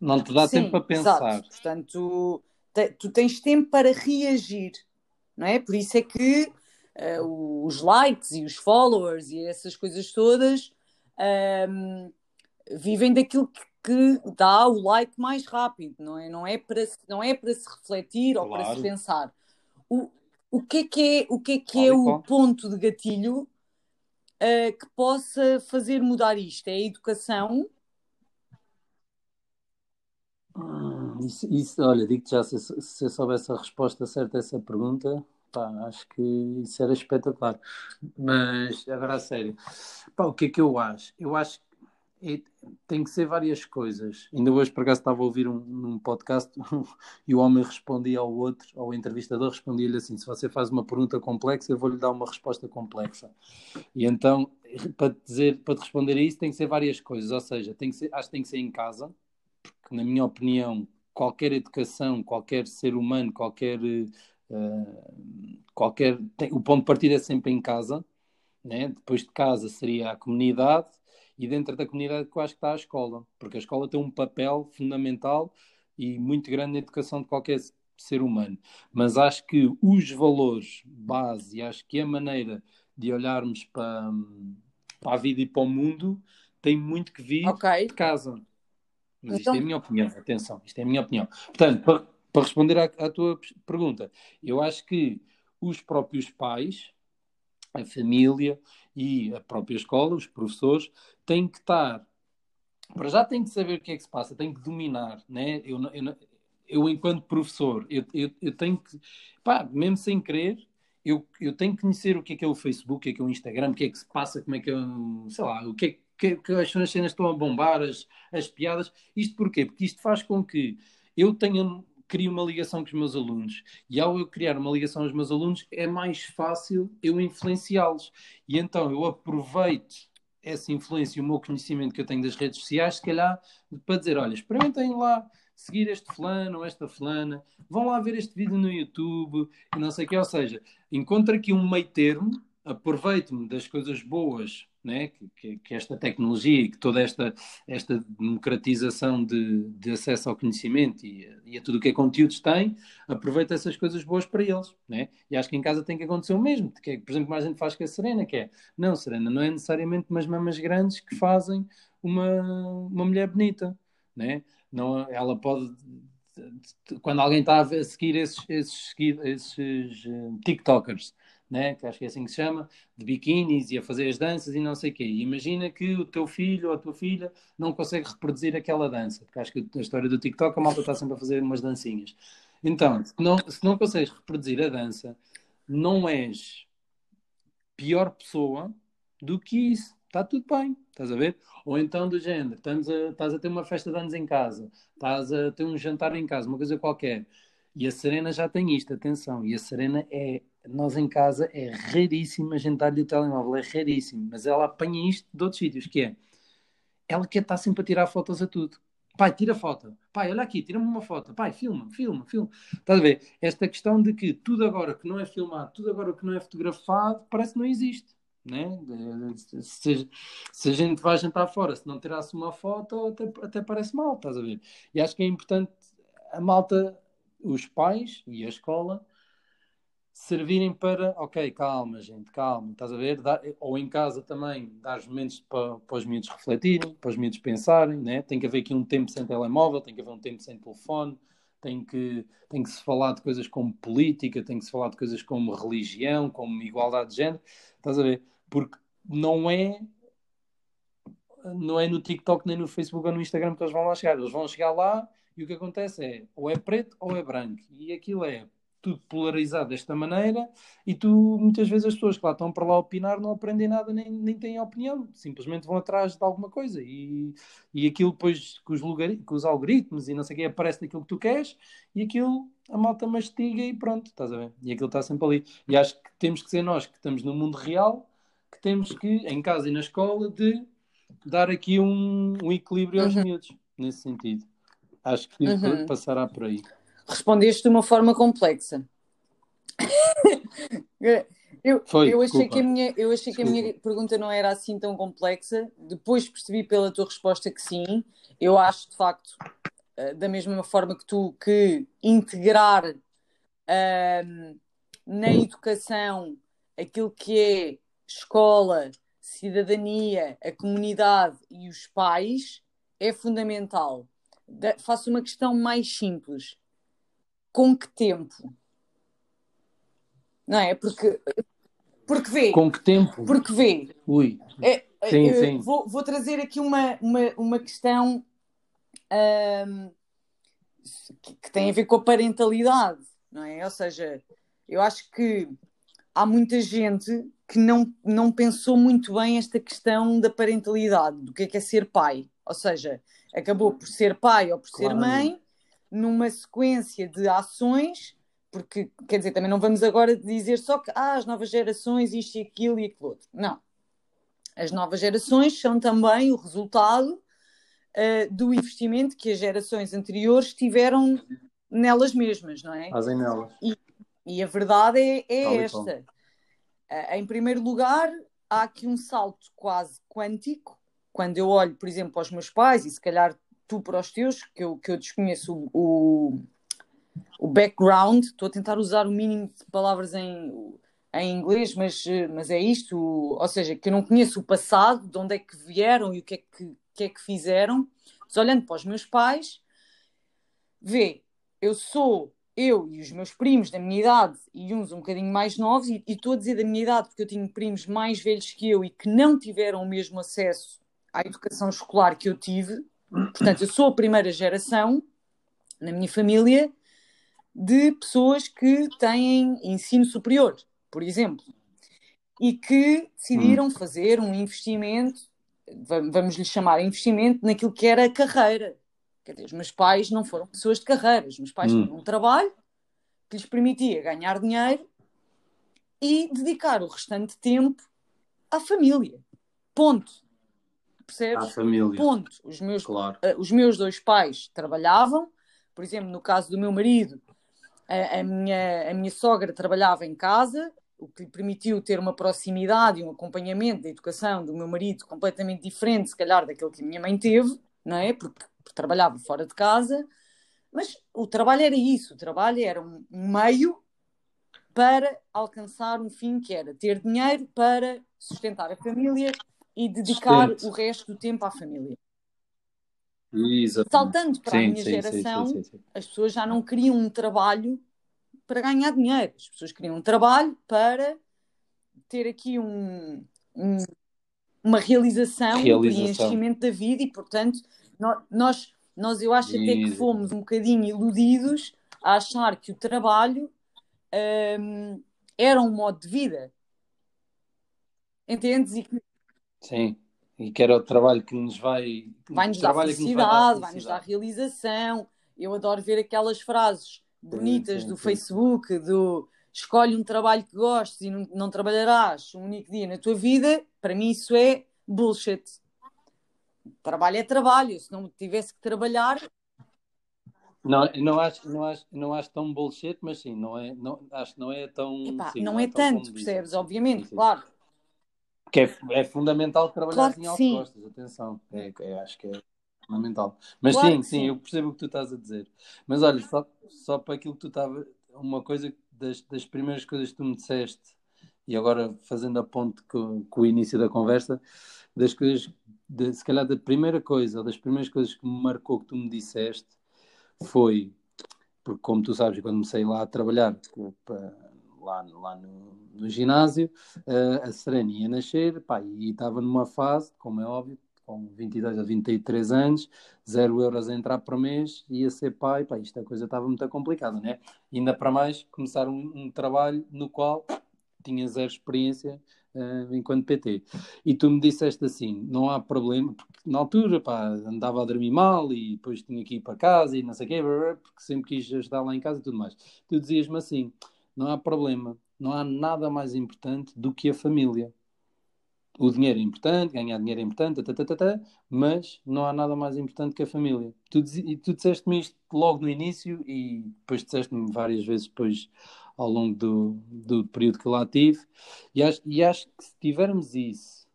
Não te dá Sim, tempo para pensar. Exato. Portanto, te, tu tens tempo para reagir, não é? Por isso é que uh, os likes e os followers e essas coisas todas um, vivem daquilo que, que, dá o like mais rápido, não é? Não é para, não é para se refletir claro. ou para se pensar. O, o que é que é o, que é, que é o ponto de gatilho uh, que possa fazer mudar isto? É a educação? Hum, isso, isso, olha, digo-te já, se, se eu soubesse a resposta certa a essa pergunta, Pá, acho que isso era espetacular. Mas, agora a sério, pá, o que é que eu acho? Eu acho tem que ser várias coisas. Ainda hoje, por acaso, estava a ouvir um, um podcast <laughs> e o homem respondia ao outro, ao entrevistador, respondia-lhe assim: se você faz uma pergunta complexa, eu vou-lhe dar uma resposta complexa. E então, para, dizer, para te responder a isso, tem que ser várias coisas. Ou seja, tem que ser, acho que tem que ser em casa, porque, na minha opinião, qualquer educação, qualquer ser humano, qualquer Uh, qualquer tem, o ponto de partida é sempre em casa, né? depois de casa seria a comunidade e dentro da comunidade que eu acho que está a escola, porque a escola tem um papel fundamental e muito grande na educação de qualquer ser humano. Mas acho que os valores base e acho que a maneira de olharmos para, para a vida e para o mundo tem muito que vir okay. de casa. Mas então... isto é a minha opinião, atenção, isto é a minha opinião. Portanto, para, para responder à, à tua pergunta, eu acho que os próprios pais, a família e a própria escola, os professores, têm que estar. Para já têm que saber o que é que se passa, têm que dominar, né? Eu, eu, eu enquanto professor, eu, eu, eu tenho que, pá, mesmo sem querer, eu, eu tenho que conhecer o que é que é o Facebook, o que é que é o Instagram, o que é que se passa, como é que é, sei lá, o que é que, que as cenas estão a bombar, as, as piadas. Isto porquê? Porque isto faz com que eu tenha crio uma ligação com os meus alunos. E ao eu criar uma ligação aos meus alunos, é mais fácil eu influenciá-los. E então eu aproveito essa influência e o meu conhecimento que eu tenho das redes sociais, se calhar, para dizer: olha, experimentem lá seguir este fulano ou esta fulana, vão lá ver este vídeo no YouTube e não sei o que. Ou seja, encontro aqui um meio termo, aproveito-me das coisas boas né? que, que, esta tecnologia e que toda esta, esta democratização de, de acesso ao conhecimento e, e, a tudo o que é conteúdos tem, aproveita essas coisas boas para eles. Né? E acho que em casa tem que acontecer o mesmo. Que é, por exemplo, mais gente faz com a Serena, que é, não, Serena, não é necessariamente umas mamas grandes que fazem uma, uma mulher bonita. Né? Não, ela pode quando alguém está a seguir esses, esses, esses uh, TikTokers né? que acho que é assim que se chama, de biquínis e a fazer as danças e não sei o quê. E imagina que o teu filho ou a tua filha não consegue reproduzir aquela dança, porque acho que a história do TikTok a malta está sempre a fazer umas dancinhas. Então, se não, se não consegues reproduzir a dança, não és pior pessoa do que isso. Está tudo bem, estás a ver? Ou então do género, estás a, estás a ter uma festa de anos em casa, estás a ter um jantar em casa, uma coisa qualquer. E a Serena já tem isto, atenção. E a Serena é nós em casa é raríssimo a gente dar-lhe o telemóvel, é raríssimo, mas ela apanha isto de outros sítios, que é ela quer estar sempre a tirar fotos a tudo. Pai, tira foto. Pai, olha aqui, tira-me uma foto. Pai, filma, filma, filma. Estás a ver? Esta questão de que tudo agora que não é filmado, tudo agora que não é fotografado, parece que não existe. Né? Se, se a gente vai jantar fora, se não tirasse uma foto, até, até parece mal, estás a ver? E acho que é importante a malta, os pais e a escola servirem para, ok, calma, gente, calma, estás a ver? Dá, ou em casa também, dar momentos para, para os miúdos refletirem, para os miúdos pensarem, né? Tem que haver aqui um tempo sem telemóvel, tem que haver um tempo sem telefone, tem que, tem que se falar de coisas como política, tem que se falar de coisas como religião, como igualdade de género, estás a ver? Porque não é não é no TikTok, nem no Facebook ou no Instagram que eles vão lá chegar. Eles vão chegar lá e o que acontece é ou é preto ou é branco. E aquilo é tudo polarizado desta maneira e tu, muitas vezes, as pessoas que lá estão para lá opinar não aprendem nada nem, nem têm opinião, simplesmente vão atrás de alguma coisa e, e aquilo depois com os, com os algoritmos e não sei o que aparece daquilo que tu queres e aquilo a malta mastiga e pronto, estás a ver? E aquilo está sempre ali. E acho que temos que ser nós que estamos no mundo real que temos que, em casa e na escola, de dar aqui um, um equilíbrio aos uhum. miúdos, nesse sentido. Acho que uhum. passará por aí. Respondeste de uma forma complexa. <laughs> eu, Foi, eu, achei que a minha, eu achei que a minha pergunta não era assim tão complexa. Depois percebi pela tua resposta que sim. Eu acho, de facto, eh, da mesma forma que tu, que integrar uh, na educação aquilo que é escola, cidadania, a comunidade e os pais é fundamental. faço uma questão mais simples com que tempo? Não é? Porque, porque vê. Com que tempo? Porque vê. Ui. É, sim, sim. Vou, vou, trazer aqui uma, uma, uma questão um, que, que tem a ver com a parentalidade, não é? Ou seja, eu acho que há muita gente que não, não pensou muito bem esta questão da parentalidade, do que é que é ser pai. Ou seja, acabou por ser pai ou por claro. ser mãe numa sequência de ações, porque, quer dizer, também não vamos agora dizer só que ah, as novas gerações, isto e aquilo e aquilo outro. Não. As novas gerações são também o resultado uh, do investimento que as gerações anteriores tiveram nelas mesmas, não é? Fazem nelas. E, e a verdade é, é esta. Uh, em primeiro lugar, há aqui um salto quase quântico. Quando eu olho, por exemplo, para os meus pais, e se calhar tu para os teus, que eu, que eu desconheço o, o background, estou a tentar usar o mínimo de palavras em, em inglês, mas, mas é isto, ou seja, que eu não conheço o passado, de onde é que vieram e o que é que, que, é que fizeram, mas olhando para os meus pais, vê, eu sou eu e os meus primos da minha idade e uns um bocadinho mais novos, e, estou a dizer da minha idade porque eu tenho primos mais velhos que eu e que não tiveram o mesmo acesso à educação escolar que eu tive, Portanto, eu sou a primeira geração na minha família de pessoas que têm ensino superior. por exemplo, e que decidiram hum. fazer um investimento, vamos lhe chamar investimento, naquilo que era a carreira. Quer dizer, os meus pais não foram pessoas de carreira, os meus pais hum. tinham um trabalho que lhes permitia ganhar dinheiro e dedicar o restante tempo à família. Ponto. Percebes? À família. Ponto. Os meus, claro. uh, os meus dois pais trabalhavam, por exemplo, no caso do meu marido, a, a, minha, a minha sogra trabalhava em casa, o que lhe permitiu ter uma proximidade e um acompanhamento da educação do meu marido completamente diferente, se calhar, daquele que a minha mãe teve, não é? Porque, porque trabalhava fora de casa. Mas o trabalho era isso, o trabalho era um meio para alcançar um fim que era ter dinheiro para sustentar a família e dedicar o resto do tempo à família. Exatamente. Saltando para sim, a minha sim, geração, sim, as pessoas já não queriam um trabalho para ganhar dinheiro. As pessoas queriam um trabalho para ter aqui um, um uma realização, realização, um preenchimento da vida e, portanto, nós, nós eu acho até que fomos um bocadinho iludidos a achar que o trabalho um, era um modo de vida. Entendes? E que... Sim. E que era o trabalho que nos vai. Vai-nos dar felicidade, vai-nos dar realização. Eu adoro ver aquelas frases bonitas sim, do sim. Facebook, do escolhe um trabalho que gostes e não, não trabalharás um único dia na tua vida. Para mim, isso é bullshit. Trabalho é trabalho. Se não tivesse que trabalhar, não, não, acho, não, acho, não acho tão bullshit, mas sim, não é, não, acho que não é tão. Epá, sim, não, não, é, é tanto, percebes? Obviamente, sim, sim. claro. Que é, é fundamental trabalhar claro em autocostas, atenção. É, é, acho que é fundamental. Mas claro sim, sim, eu percebo o que tu estás a dizer. Mas olha, só, só para aquilo que tu estava. Uma coisa das, das primeiras coisas que tu me disseste, e agora fazendo a ponte com, com o início da conversa, das coisas, de, se calhar da primeira coisa, ou das primeiras coisas que me marcou que tu me disseste, foi, porque como tu sabes, quando comecei lá a trabalhar lá, lá no, no ginásio, uh, a Serena ia nascer pá, e estava numa fase, como é óbvio, com 22 a 23 anos, 0 euros a entrar por mês, ia ser pai, pá, isto a coisa estava muito complicada, né? ainda para mais começar um, um trabalho no qual tinha zero experiência uh, enquanto PT. E tu me disseste assim: não há problema, porque na altura pá, andava a dormir mal e depois tinha que ir para casa e não sei o quê, porque sempre quis ajudar lá em casa e tudo mais. Tu dizias-me assim: não há problema, não há nada mais importante do que a família. O dinheiro é importante, ganhar dinheiro é importante, tata, tata, tata, mas não há nada mais importante que a família. Tu, e tu disseste-me isto logo no início e depois disseste-me várias vezes depois ao longo do, do período que lá tive, e acho, e acho que se tivermos isso,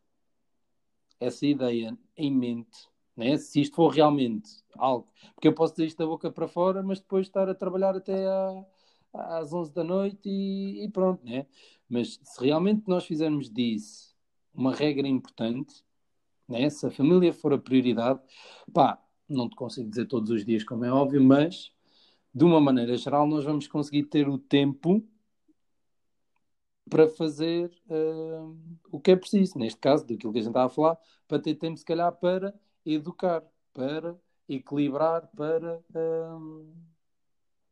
essa ideia em mente, né? se isto for realmente algo, porque eu posso dizer isto da boca para fora, mas depois estar a trabalhar até à, às 11 da noite e, e pronto, né? mas se realmente nós fizermos disso uma regra importante, né? se a família for a prioridade, pá, não te consigo dizer todos os dias, como é óbvio, mas de uma maneira geral, nós vamos conseguir ter o tempo para fazer uh, o que é preciso. Neste caso, daquilo que a gente estava a falar, para ter tempo, se calhar, para educar, para equilibrar, para uh,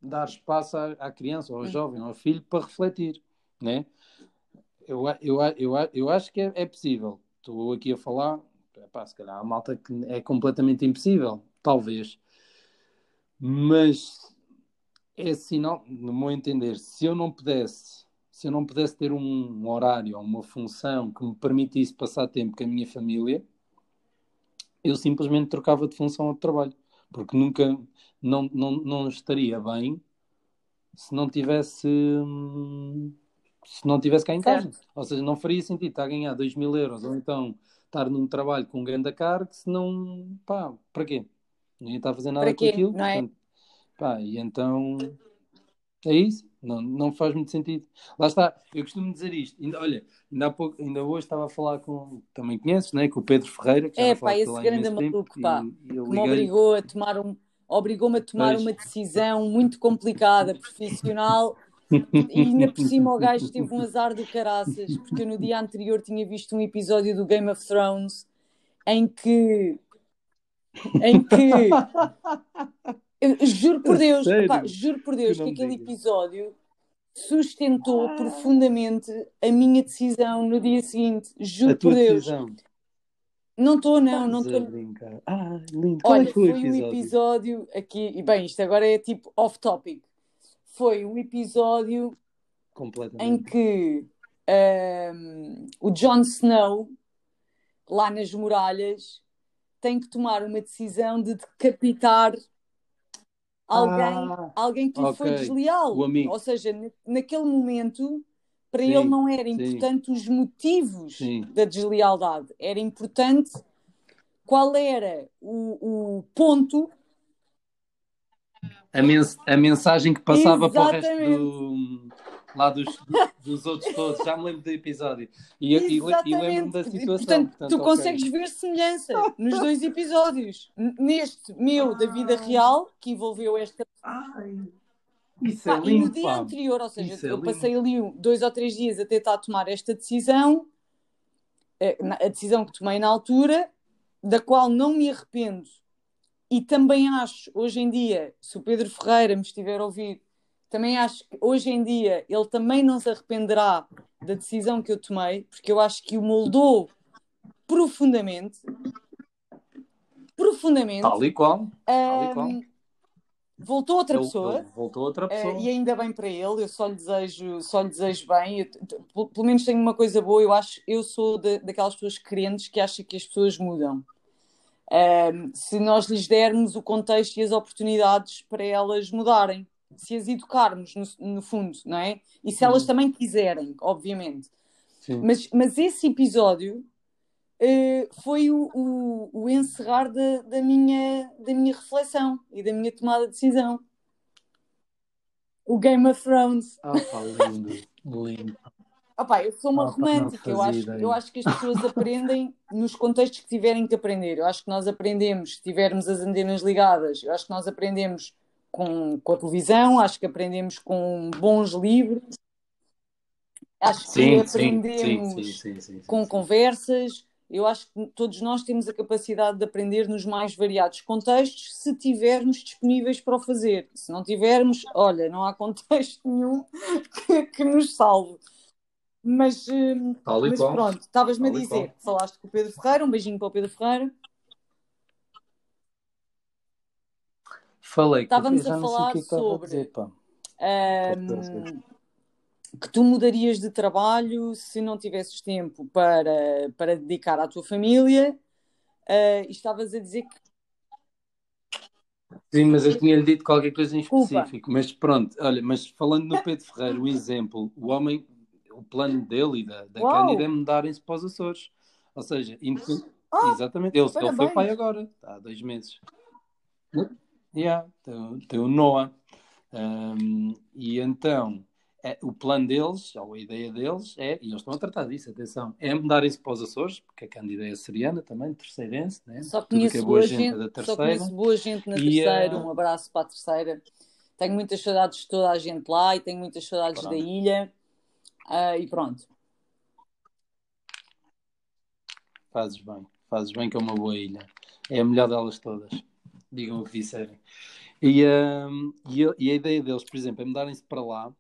dar espaço à, à, criança, ao jovem, ao filho, para refletir. Né? Eu, eu, eu, eu acho que é, é possível. Estou aqui a falar, epá, se calhar a malta que é completamente impossível, talvez. Mas é sinal, no meu entender, se eu não pudesse, se eu não pudesse ter um horário ou uma função que me permitisse passar tempo com a minha família, eu simplesmente trocava de função ao trabalho, porque nunca não, não, não estaria bem se não tivesse se não tivesse cá em casa. Certo. Ou seja, não faria sentido estar a ganhar 2 mil euros ou então estar num trabalho com um grande cargo, se não, pá, para quê? Ia estar a fazer nada com aquilo. Não é? Pá, e então é isso, não, não faz muito sentido. Lá está, eu costumo dizer isto. Ainda, olha, ainda, há pouco, ainda hoje estava a falar com, também conheces, né, com o Pedro Ferreira. Que é, pá, esse grande maluco, pá, e, e que me obrigou a tomar um, obrigou-me a tomar pois. uma decisão muito complicada, profissional. e ainda por cima o gajo teve um azar do caraças, porque eu no dia anterior tinha visto um episódio do Game of Thrones em que em que <laughs> Eu juro por Deus, opa, juro por Deus que aquele digas. episódio sustentou Ah. profundamente a minha decisão no dia seguinte. Juro A por Deus. decisão. Não estou, não, não Estás estou. brincar. Ah, lindo. Qual é Olha, que foi foi um episódio? aqui, e bem, isto agora é tipo off-topic. Foi um episódio em que ahm, o Jon Snow, lá nas muralhas, tem que tomar uma decisão de decapitar alguém, Ah, alguém que lhe foi ok. desleal. Ou seja, na- naquele momento, para Sim, ele não era sim. importante os motivos Sim. da deslealdade, era importante qual era o, o ponto A, mens- a mensagem que passava para o resto Exatamente. do, lá dos, dos outros todos. Já me lembro do episódio. E, e, e lembro-me da situação. Portanto, portanto, tu ok. consegues ver semelhança nos dois episódios. Neste meu da vida real, que envolveu esta. Ai, isso Pá, é e no lindo, dia pá. anterior, ou seja, Isso é eu lindo. passei ali um- dois ou três dias a tentar tomar esta decisão, eh, a decisão que tomei na altura, da qual não me arrependo. E também acho, hoje em dia, se o Pedro Ferreira me estiver a ouvir, também acho que hoje em dia ele também não se arrependerá da decisão que eu tomei, porque eu acho que o moldou profundamente. Profundamente. Tal e qual. tal e qual. Voltou outra Ele- pessoa. ele voltou outra pessoa. Eh, e ainda bem para ele, eu só lhe desejo, só lhe desejo bem. Eu pelo, menos tenho uma coisa boa, eu acho, eu sou da- daquelas pessoas crentes que acham que as pessoas mudam. Se nós lhes dermos o contexto e as oportunidades para elas mudarem, se as educarmos no, no fundo, não é? E se elas Uhum. também quiserem, obviamente. Sim. Mas, mas esse episódio eh, foi o, o, o encerrar da, da, minha, da minha reflexão e da minha tomada de decisão. O Game of Thrones. Ah, pá, lindo. Lindo. <laughs> Opá, eu sou uma Ah, romântica, eu acho, eu acho que as pessoas aprendem nos contextos que tiverem que aprender. Eu acho que nós aprendemos, se tivermos as antenas ligadas, eu acho que nós aprendemos com, com a televisão, acho que aprendemos com bons livros, acho que Sim, aprendemos sim, sim, com conversas. Eu acho que todos nós temos a capacidade de aprender nos mais variados contextos se tivermos disponíveis para o fazer. Se não tivermos, olha, não há contexto <laughs> nenhum que, que nos salve. Mas, hum, Tal e mas pronto, estavas-me a dizer, falaste com o Pedro Ferreira, um beijinho para o Pedro Ferreira. Falei que Estávamos a falar que é que estava a sobre- dizer. Hum, que tu mudarias de trabalho se não tivesses tempo para, para dedicar à tua família. Ah, e estavas a dizer que Sim, mas eu tinha-lhe dito qualquer coisa em específico. Mas pronto, olha, mas falando no Pedro Ferreira, o <laughs> exemplo, o homem, o plano dele e da, da Uau! Cândida é mudarem-se para os Açores. Ou seja, independ- Ah, exatamente, ele, ele foi pai agora, há dois meses. Yeah, tem, tem o Noah. Um, e então, é, o plano deles, ou a ideia deles, é, e eles estão a tratar disso, atenção, é mudarem-se para os Açores, porque a Cândida é açoriana também, terceirense, né? Só Tudo conheço que é boa boa gente, gente é da só terceira. conheço boa gente na E, terceira. eh, Um abraço para a terceira. Tenho muitas saudades de toda a gente lá e tenho muitas saudades da Pronto. ilha. Ah, e pronto. Fazes bem, fazes bem que é uma boa ilha. É a melhor delas todas. Digam o que disserem. E, hum, e, e a ideia deles, por exemplo, é mudarem-se para lá.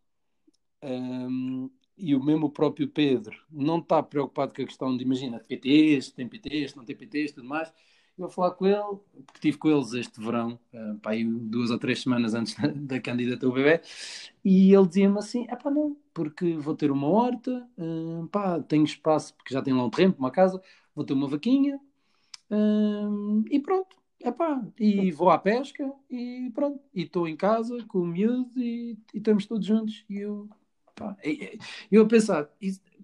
hum, e o mesmo próprio Pedro não está preocupado com a questão de, imagina, PTs, tem PTs, não tem PTs, tudo mais. Eu vou falar com ele, porque estive com eles este verão, aí duas ou três semanas antes da, da candidata ao bebê, e ele dizia-me assim: é pá, não, porque vou ter uma horta, hum, pá, tenho espaço, porque já tenho lá um terreno, uma casa, vou ter uma vaquinha, hum, e pronto. Epá, e vou à pesca e pronto. E estou em casa com o miúdo e, e estamos todos juntos. E eu, eu a pensar,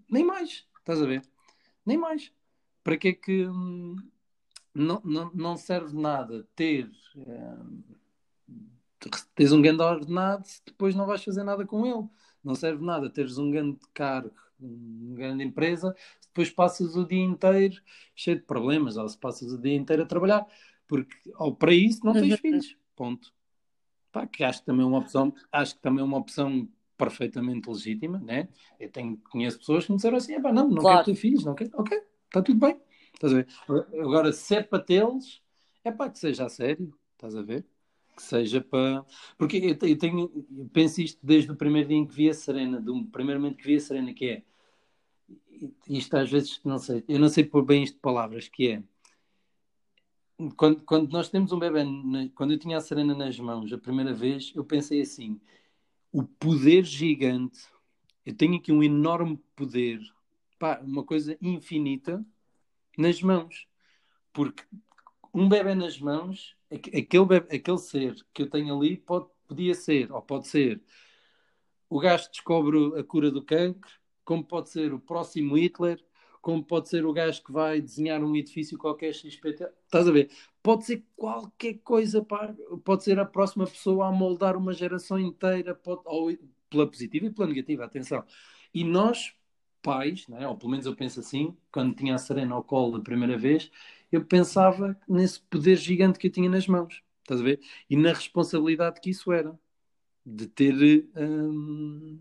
nem mais, estás a ver? Nem mais. Para que é que hum, não, não, não serve nada ter hum, um grande ordenado se depois não vais fazer nada com ele. Não serve nada teres um grande cargo, uma grande empresa, se depois passas o dia inteiro cheio de problemas, ou se passas o dia inteiro a trabalhar, porque ou para isso não tens Uhum. filhos. Ponto. Pá, que acho que também é uma opção, acho que também é uma opção perfeitamente legítima, né? Eu tenho, conheço pessoas que me disseram assim, "Epá, não, não Claro. quero ter filhos, não quero, ok, está tudo bem. Estás a ver? Agora, se é para tê-los, é para que seja a sério, estás a ver? que seja para. Porque eu, eu tenho, eu penso isto desde o primeiro dia em que vi a Serena, do primeiro momento que vi a Serena, que é. Isto às vezes, não sei, eu não sei pôr bem isto de palavras, que é. Quando, quando nós temos um bebê, quando eu tinha a Serena nas mãos a primeira vez, eu pensei assim: o poder gigante, eu tenho aqui um enorme poder, pá, uma coisa infinita nas mãos. Porque um bebê nas mãos aquele, bebê, aquele ser que eu tenho ali pode, podia ser, ou pode ser, o gajo descobre a cura do cancro, como pode ser o próximo Hitler, como pode ser o gajo que vai desenhar um edifício qualquer XPT. Estás a ver? Pode ser qualquer coisa, pá. pode ser a próxima pessoa a moldar uma geração inteira, pode, ou pela positiva e pela negativa, atenção. E nós, pais, né, ou pelo menos eu penso assim, quando tinha a Serena ao colo a primeira vez, eu pensava nesse poder gigante que eu tinha nas mãos, estás a ver? E na responsabilidade que isso era, de ter. Hum,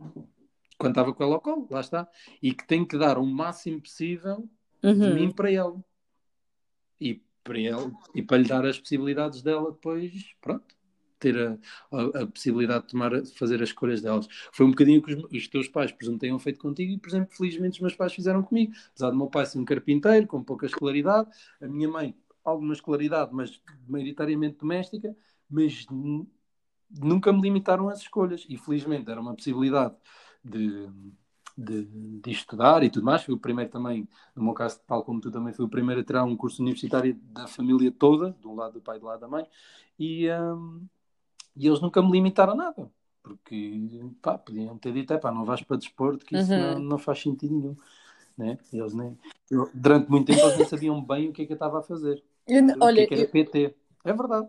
quando estava com ela ao colo, lá está. E que tenho que dar o máximo possível uhum. de mim para ela. E para ele, e para lhe dar as possibilidades dela depois, pronto, ter a, a, a possibilidade de tomar, de fazer as escolhas delas. Foi um bocadinho que os, os, teus pais, por exemplo, tenham feito contigo e, por exemplo, felizmente os meus pais fizeram comigo. Apesar do meu pai ser um carpinteiro, com pouca escolaridade, a minha mãe, alguma escolaridade, mas maioritariamente doméstica, mas nunca me limitaram às escolhas e felizmente era uma possibilidade de, de, de, estudar e tudo mais. Fui o primeiro também, no meu caso, tal como tu também, fui o primeiro a tirar um curso universitário da família toda, de um lado do pai e do lado da mãe, e, um, e eles nunca me limitaram a nada. Porque pá, podiam ter dito, é pá, não vais para desporto, que isso uhum. não, não faz sentido nenhum. Né? Eles nem, eu, durante muito tempo eles nem sabiam bem o que é que eu estava a fazer. Eu, olha, o que, é que era eu... PT. É verdade.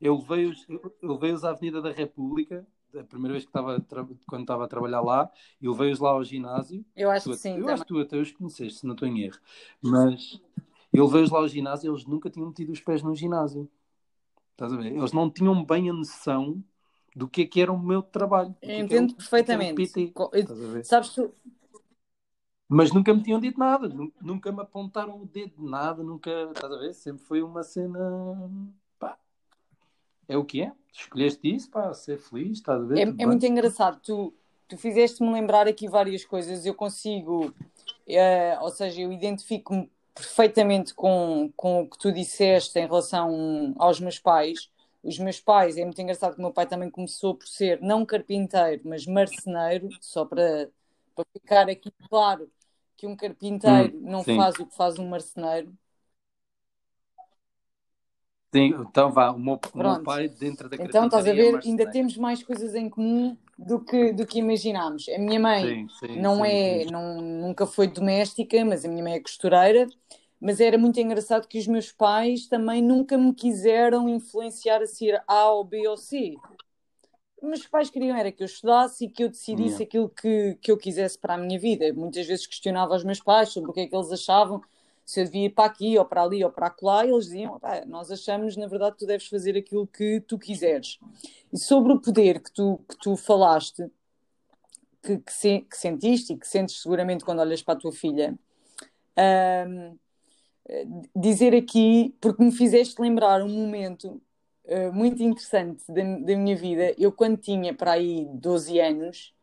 Eu levei-os eu levei à Avenida da República, a primeira vez que estava quando estava a trabalhar lá, e levei-os lá ao ginásio. Eu acho tu, que sim. Eu também. acho que tu até os conheceste, se não estou em erro. Mas eu levei-os lá ao ginásio e eles nunca tinham metido os pés no ginásio. Estás a ver? Eles não tinham bem a noção do que é que era o meu trabalho. É Entendo perfeitamente. PT, Sabes tu. Mas nunca me tinham dito nada, nunca me apontaram o dedo de nada, nunca. Estás a ver? Sempre foi uma cena. É o que é. Escolheste isso para ser feliz, estás a ver? É, é muito engraçado. Tu, tu fizeste-me lembrar aqui várias coisas. Eu consigo, eh, ou seja, eu identifico-me perfeitamente com, com o que tu disseste em relação aos meus pais. Os meus pais, é muito engraçado que o meu pai também começou por ser não carpinteiro, mas marceneiro, só para, para ficar aqui claro que um carpinteiro hum, não sim. faz o que faz um marceneiro. Sim, então vá, o meu, o meu pai dentro da Então estás a ver, ainda temos mais coisas em comum do que, do que imaginámos. A minha mãe sim, sim, não sim, é, Não, nunca foi doméstica, mas a minha mãe é costureira. Mas era muito engraçado que os meus pais também nunca me quiseram influenciar a ser A ou B ou C. Os meus pais queriam era que eu estudasse e que eu decidisse yeah. aquilo que, que eu quisesse para a minha vida. Muitas vezes questionava os meus pais sobre o que é que eles achavam se eu devia ir para aqui ou para ali ou para acolá, eles diziam: Nós achamos, na verdade, tu deves fazer aquilo que tu quiseres. E sobre o poder que tu, que tu falaste, que, que, se, que sentiste e que sentes seguramente quando olhas para a tua filha, um, dizer aqui, porque me fizeste lembrar um momento uh, muito interessante da, da, minha vida. Eu, quando tinha para aí 12 anos,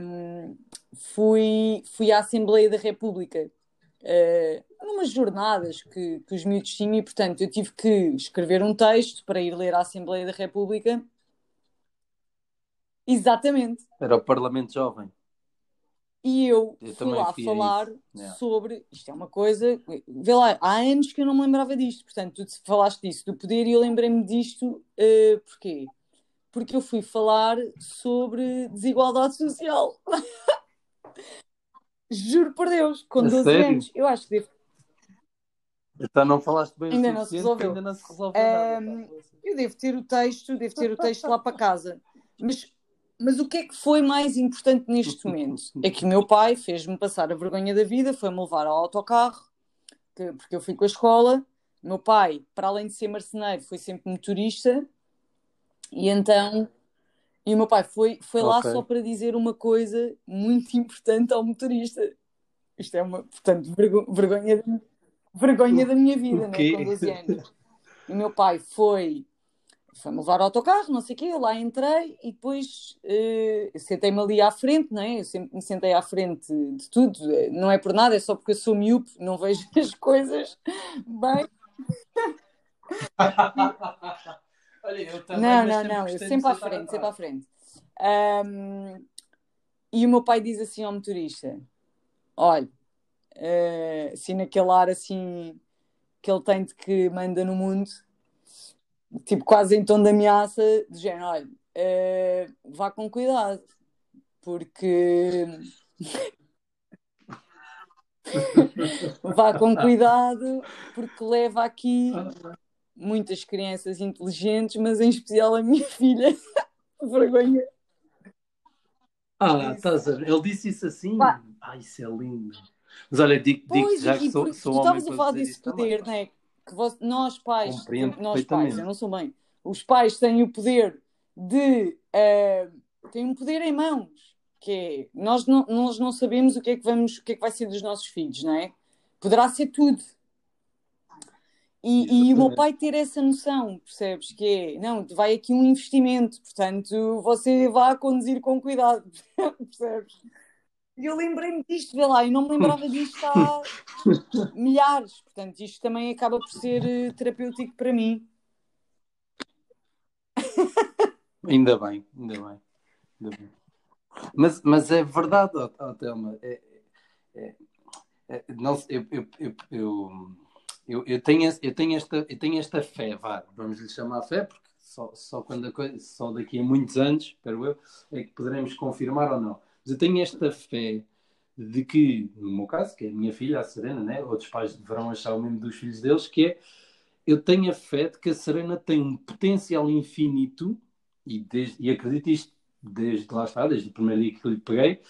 um, fui, fui à Assembleia da República uh, numas jornadas que, que os miúdos tinham e, portanto, eu tive que escrever um texto para ir ler à Assembleia da República. Exatamente. Era o Parlamento Jovem. E eu, eu fui lá falar yeah. sobre. Isto é uma coisa. Vê lá, há anos que eu não me lembrava disto. Portanto, tu falaste disso, do poder, e eu lembrei-me disto. Uh, porquê? Porque eu fui falar sobre desigualdade social. <laughs> Juro por Deus, com 12 sério? anos. Eu acho que devo. Então não falaste bem ainda não se resolveu. ainda não se resolveu um, Eu devo ter o texto, devo ter o texto lá para casa. Mas, mas o que é que foi mais importante neste momento? É que o meu pai fez-me passar a vergonha da vida, foi-me levar ao autocarro, que, porque eu fui com a escola. O meu pai, para além de ser marceneiro, foi sempre motorista. E então e o meu pai foi, foi okay. lá só para dizer uma coisa muito importante ao motorista. Isto é uma, portanto, vergonha, vergonha da minha vida, né, com 12 anos. E o meu pai foi foi-me levar ao autocarro, não sei o quê, eu lá entrei e depois uh, sentei-me ali à frente, não é? Eu sempre me sentei à frente de tudo, não é por nada, é só porque eu sou miúpe, não vejo <laughs> as coisas bem. <laughs> Olha, eu também, não, não, não, eu de sempre à frente, sempre à frente. Ahm, e o meu pai diz assim ao motorista: Olha, eh, assim naquele ar assim que ele tem de que manda no mundo, tipo quase em tom de ameaça, do género: Olha, eh, vá com cuidado, porque <laughs> vá com cuidado, porque leva aqui muitas crianças inteligentes, mas em especial a minha <laughs> filha. Vergonha. Ah, estás a ver? Ele disse isso assim? Pá. Ai, isso é lindo. Mas olha, digo, digo já que sou, sou homem estavas a falar desse também. poder, não é? Que vós- nós pais, Compreendo nós pais, eu não sou bem, os pais têm o poder de eh, têm um poder em mãos, que é nós não, nós não sabemos o que é que vamos, o que é que vai ser dos nossos filhos, não é? Poderá ser tudo. E, e o meu pai ter essa noção, percebes? Que é, não, vai aqui um investimento, portanto, você vá conduzir com cuidado, <laughs> percebes? E eu lembrei-me disto, vê lá, e não me lembrava disto há <laughs> milhares, portanto, isto também acaba por ser eh, terapêutico para mim. Ainda bem, ainda bem. Ainda bem. Mas, mas é verdade, ó, ó, Telma. É, é- é- não, eu, eu, eu, eu, eu, eu tenho, eu, tenho esta, eu tenho esta fé, vá, vamos lhe chamar fé, porque só, só, quando coisa, só daqui a muitos anos, espero eu, é que poderemos confirmar ou não. Mas eu tenho esta fé de que, no meu caso, que é a minha filha, a Serena, né? outros pais deverão achar o mesmo dos filhos deles, que é eu tenho a fé de que a Serena tem um potencial infinito, e, desde, e acredito isto desde lá está, desde o primeiro dia que lhe peguei,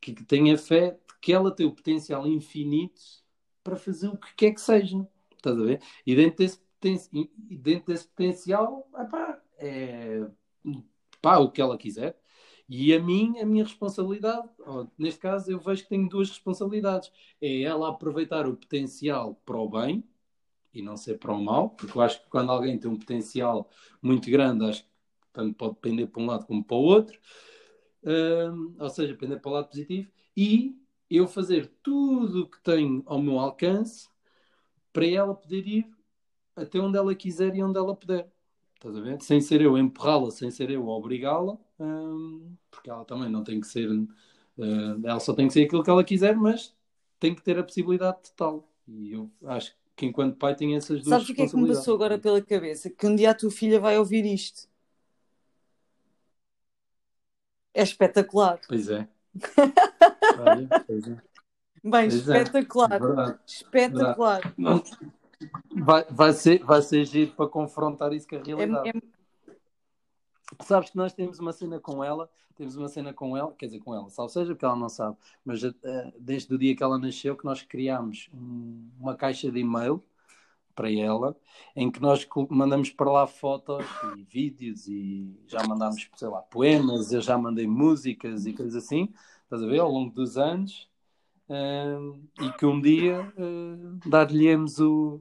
que, que tenho a fé de que ela tem o potencial infinito para fazer o que quer que seja. Estás a ver? E dentro desse, dentro desse potencial, epá, é pá, o que ela quiser. E a mim, a minha responsabilidade, neste caso, eu vejo que tenho duas responsabilidades. É ela aproveitar o potencial para o bem e não ser para o mal, porque eu acho que quando alguém tem um potencial muito grande, acho que tanto pode depender para um lado como para o outro, Hum, ou seja, depender para o lado positivo, e eu fazer tudo o que tenho ao meu alcance para ela poder ir até onde ela quiser e onde ela puder. Estás a ver? Sem ser eu empurrá-la, sem ser eu obrigá-la, hum, porque ela também não tem que ser. hum, ela só tem que ser aquilo que ela quiser, mas tem que ter a possibilidade de tal. E eu acho que enquanto pai tem essas duas Sabes o que é que me passou agora pela cabeça? Que um dia a tua filha vai ouvir isto. É espetacular. Pois é. <laughs> Olha, pois é. Bem, Pois é. espetacular. Verdade. Espetacular. Não- Vai, vai, ser, vai ser giro para confrontar isso com a É, realidade. é- Sabes que nós temos uma cena com ela, temos uma cena com ela, quer dizer, com ela, salvo seja porque ela não sabe, mas eh, desde o dia que ela nasceu que nós criámos um- uma caixa de e-mail para ela, em que nós mandamos para lá fotos e vídeos e já mandámos, sei lá, poemas, eu já mandei músicas e coisas assim, estás a ver, ao longo dos anos, e que um dia hum, dar-lhe-emos o,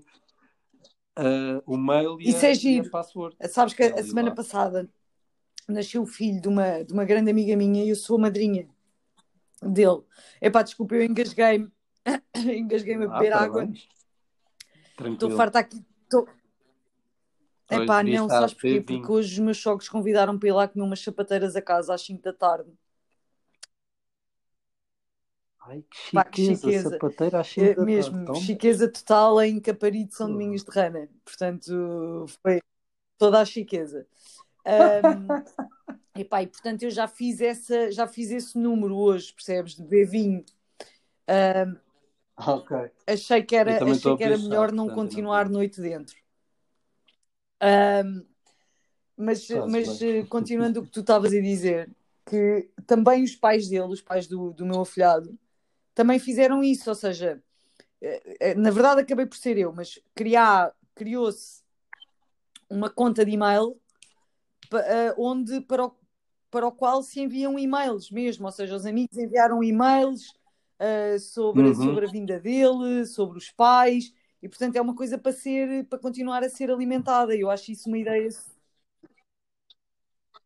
ah, o mail e Isso a, é e a giro. password. Sabes que a semana lá. passada nasceu o filho de uma, de uma grande amiga minha e eu sou a madrinha dele. Epá, desculpa, eu engasguei-me. <coughs> Engasguei-me a Ah, beber água. parabéns. Estou farta aqui. Tô... Epá, não, sabes porquê? Porque hoje os meus sogros convidaram para ir lá comer umas sapateiras a casa às 5 da tarde. Ai, que Pá, que chiqueza, chiqueza. às É, 5 da mesmo, chiqueza total em Caparido São Hum. Domingos de Rana. Portanto, foi toda a chiqueza. Ahm, <laughs> epá, e portanto eu já fiz essa, já fiz esse número hoje, percebes? De beber vinho. Ok. achei que era, achei que era chá, melhor não não continuar vou. noite dentro. Ahm, mas mas bem. eh, continuando o que tu estavas a dizer, que também os pais dele, os pais do, do meu afilhado, também fizeram isso, ou seja, eh, eh, na verdade acabei por ser eu, mas criar, criou-se uma conta de e-mail eh, onde para o, para o qual se enviam e-mails mesmo, ou seja, os amigos enviaram e-mails eh, sobre, Uhum. sobre a vinda dele, sobre os pais, e portanto é uma coisa para ser, para continuar a ser alimentada. Eu acho isso uma ideia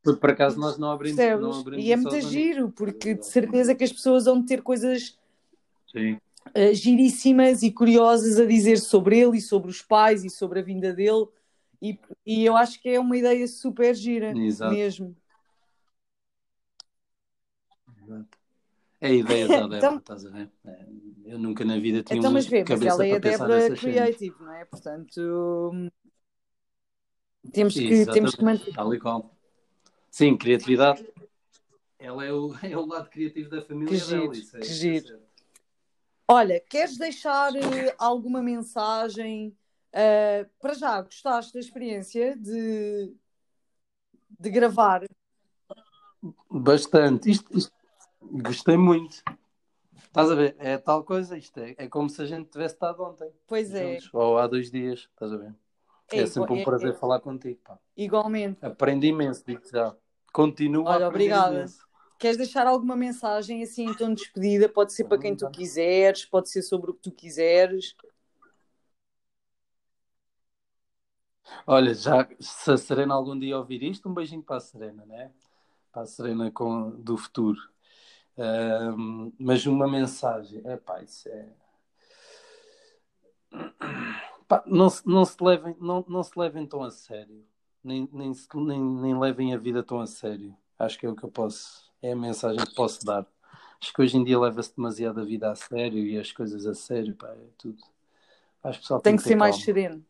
Porque por acaso nós não abrimos, não abrimos E é muito giro, porque de certeza que as pessoas vão ter coisas Sim. uh, giríssimas e curiosas a dizer sobre ele e sobre os pais e sobre a vinda dele. E, e eu acho que é uma ideia super gira Exato. mesmo. Exato. É a ideia da <laughs> Débora, Então- estás a ver? É, Eu nunca na vida tinha Então, uma mas vê, mas cabeça ela é a Débora. Creative, não é? Portanto, temos que, Exatamente, temos que manter. tal e qual. Sim, criatividade. Ela é o, <laughs> é o lado criativo da família Que dela. giro, isso é, que é giro. Olha, queres deixar eh, alguma mensagem? eh, para já, gostaste da experiência de, de gravar? Bastante. Isto, isto- gostei muito. Estás a ver? É tal coisa. Isto é, é como se a gente tivesse estado ontem. Pois é, juntos, ou há dois dias. Estás a ver? É, É sempre um é- prazer é- falar contigo. Pá. igualmente. Aprendi imenso, digo já. Continuo Olha, a aprender obrigada. imenso. Queres deixar alguma mensagem assim em tom de despedida? Pode ser para quem tu quiseres, pode ser sobre o que tu quiseres. Olha, já se a Serena algum dia ouvir isto, um beijinho para a Serena, né? Para a Serena com, do futuro. Ahm, mas uma mensagem, é pá, isso é. Pá, não, se, não, se levem, não, não se levem tão a sério, nem, nem, nem, nem levem a vida tão a sério. Acho que é o que eu posso, é a mensagem que posso dar. Acho que hoje em dia leva-se demasiado a vida a sério e as coisas a sério, pá, é tudo. Acho que Tem tem que ser mais calma. sereno.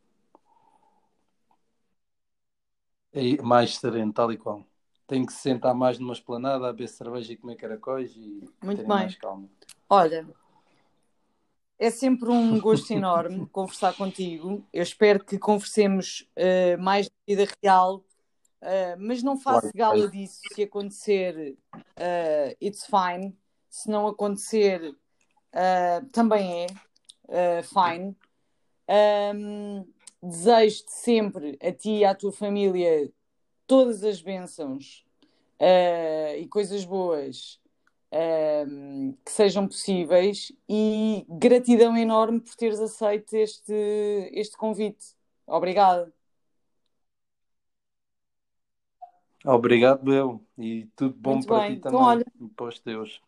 É mais sereno, tal e qual. Tem que se sentar mais numa esplanada a beber cerveja e comer caracóis e Muito bem. mais calma. Olha, é sempre um gosto enorme <laughs> conversar contigo. Eu espero que conversemos eh, mais de vida real, eh, mas não faço gala disso. Se acontecer, eh, it's fine. Se não acontecer, eh, também é fine. Ahm, Desejo-te sempre, a ti e à tua família, todas as bênçãos e coisas boas ehm, que sejam possíveis e gratidão enorme por teres aceito este, este convite. Obrigada. Obrigado, eu. E tudo bom Muito para bem. ti Então, também. olha- E para os teus.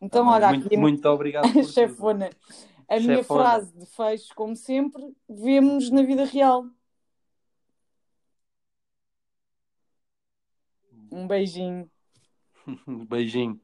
Então, Também. olha, muito, aqui muito obrigado <laughs> por chefona. A minha Chefona. frase de fecho, como sempre, vemo-nos na vida real. Um beijinho. <laughs> Beijinho.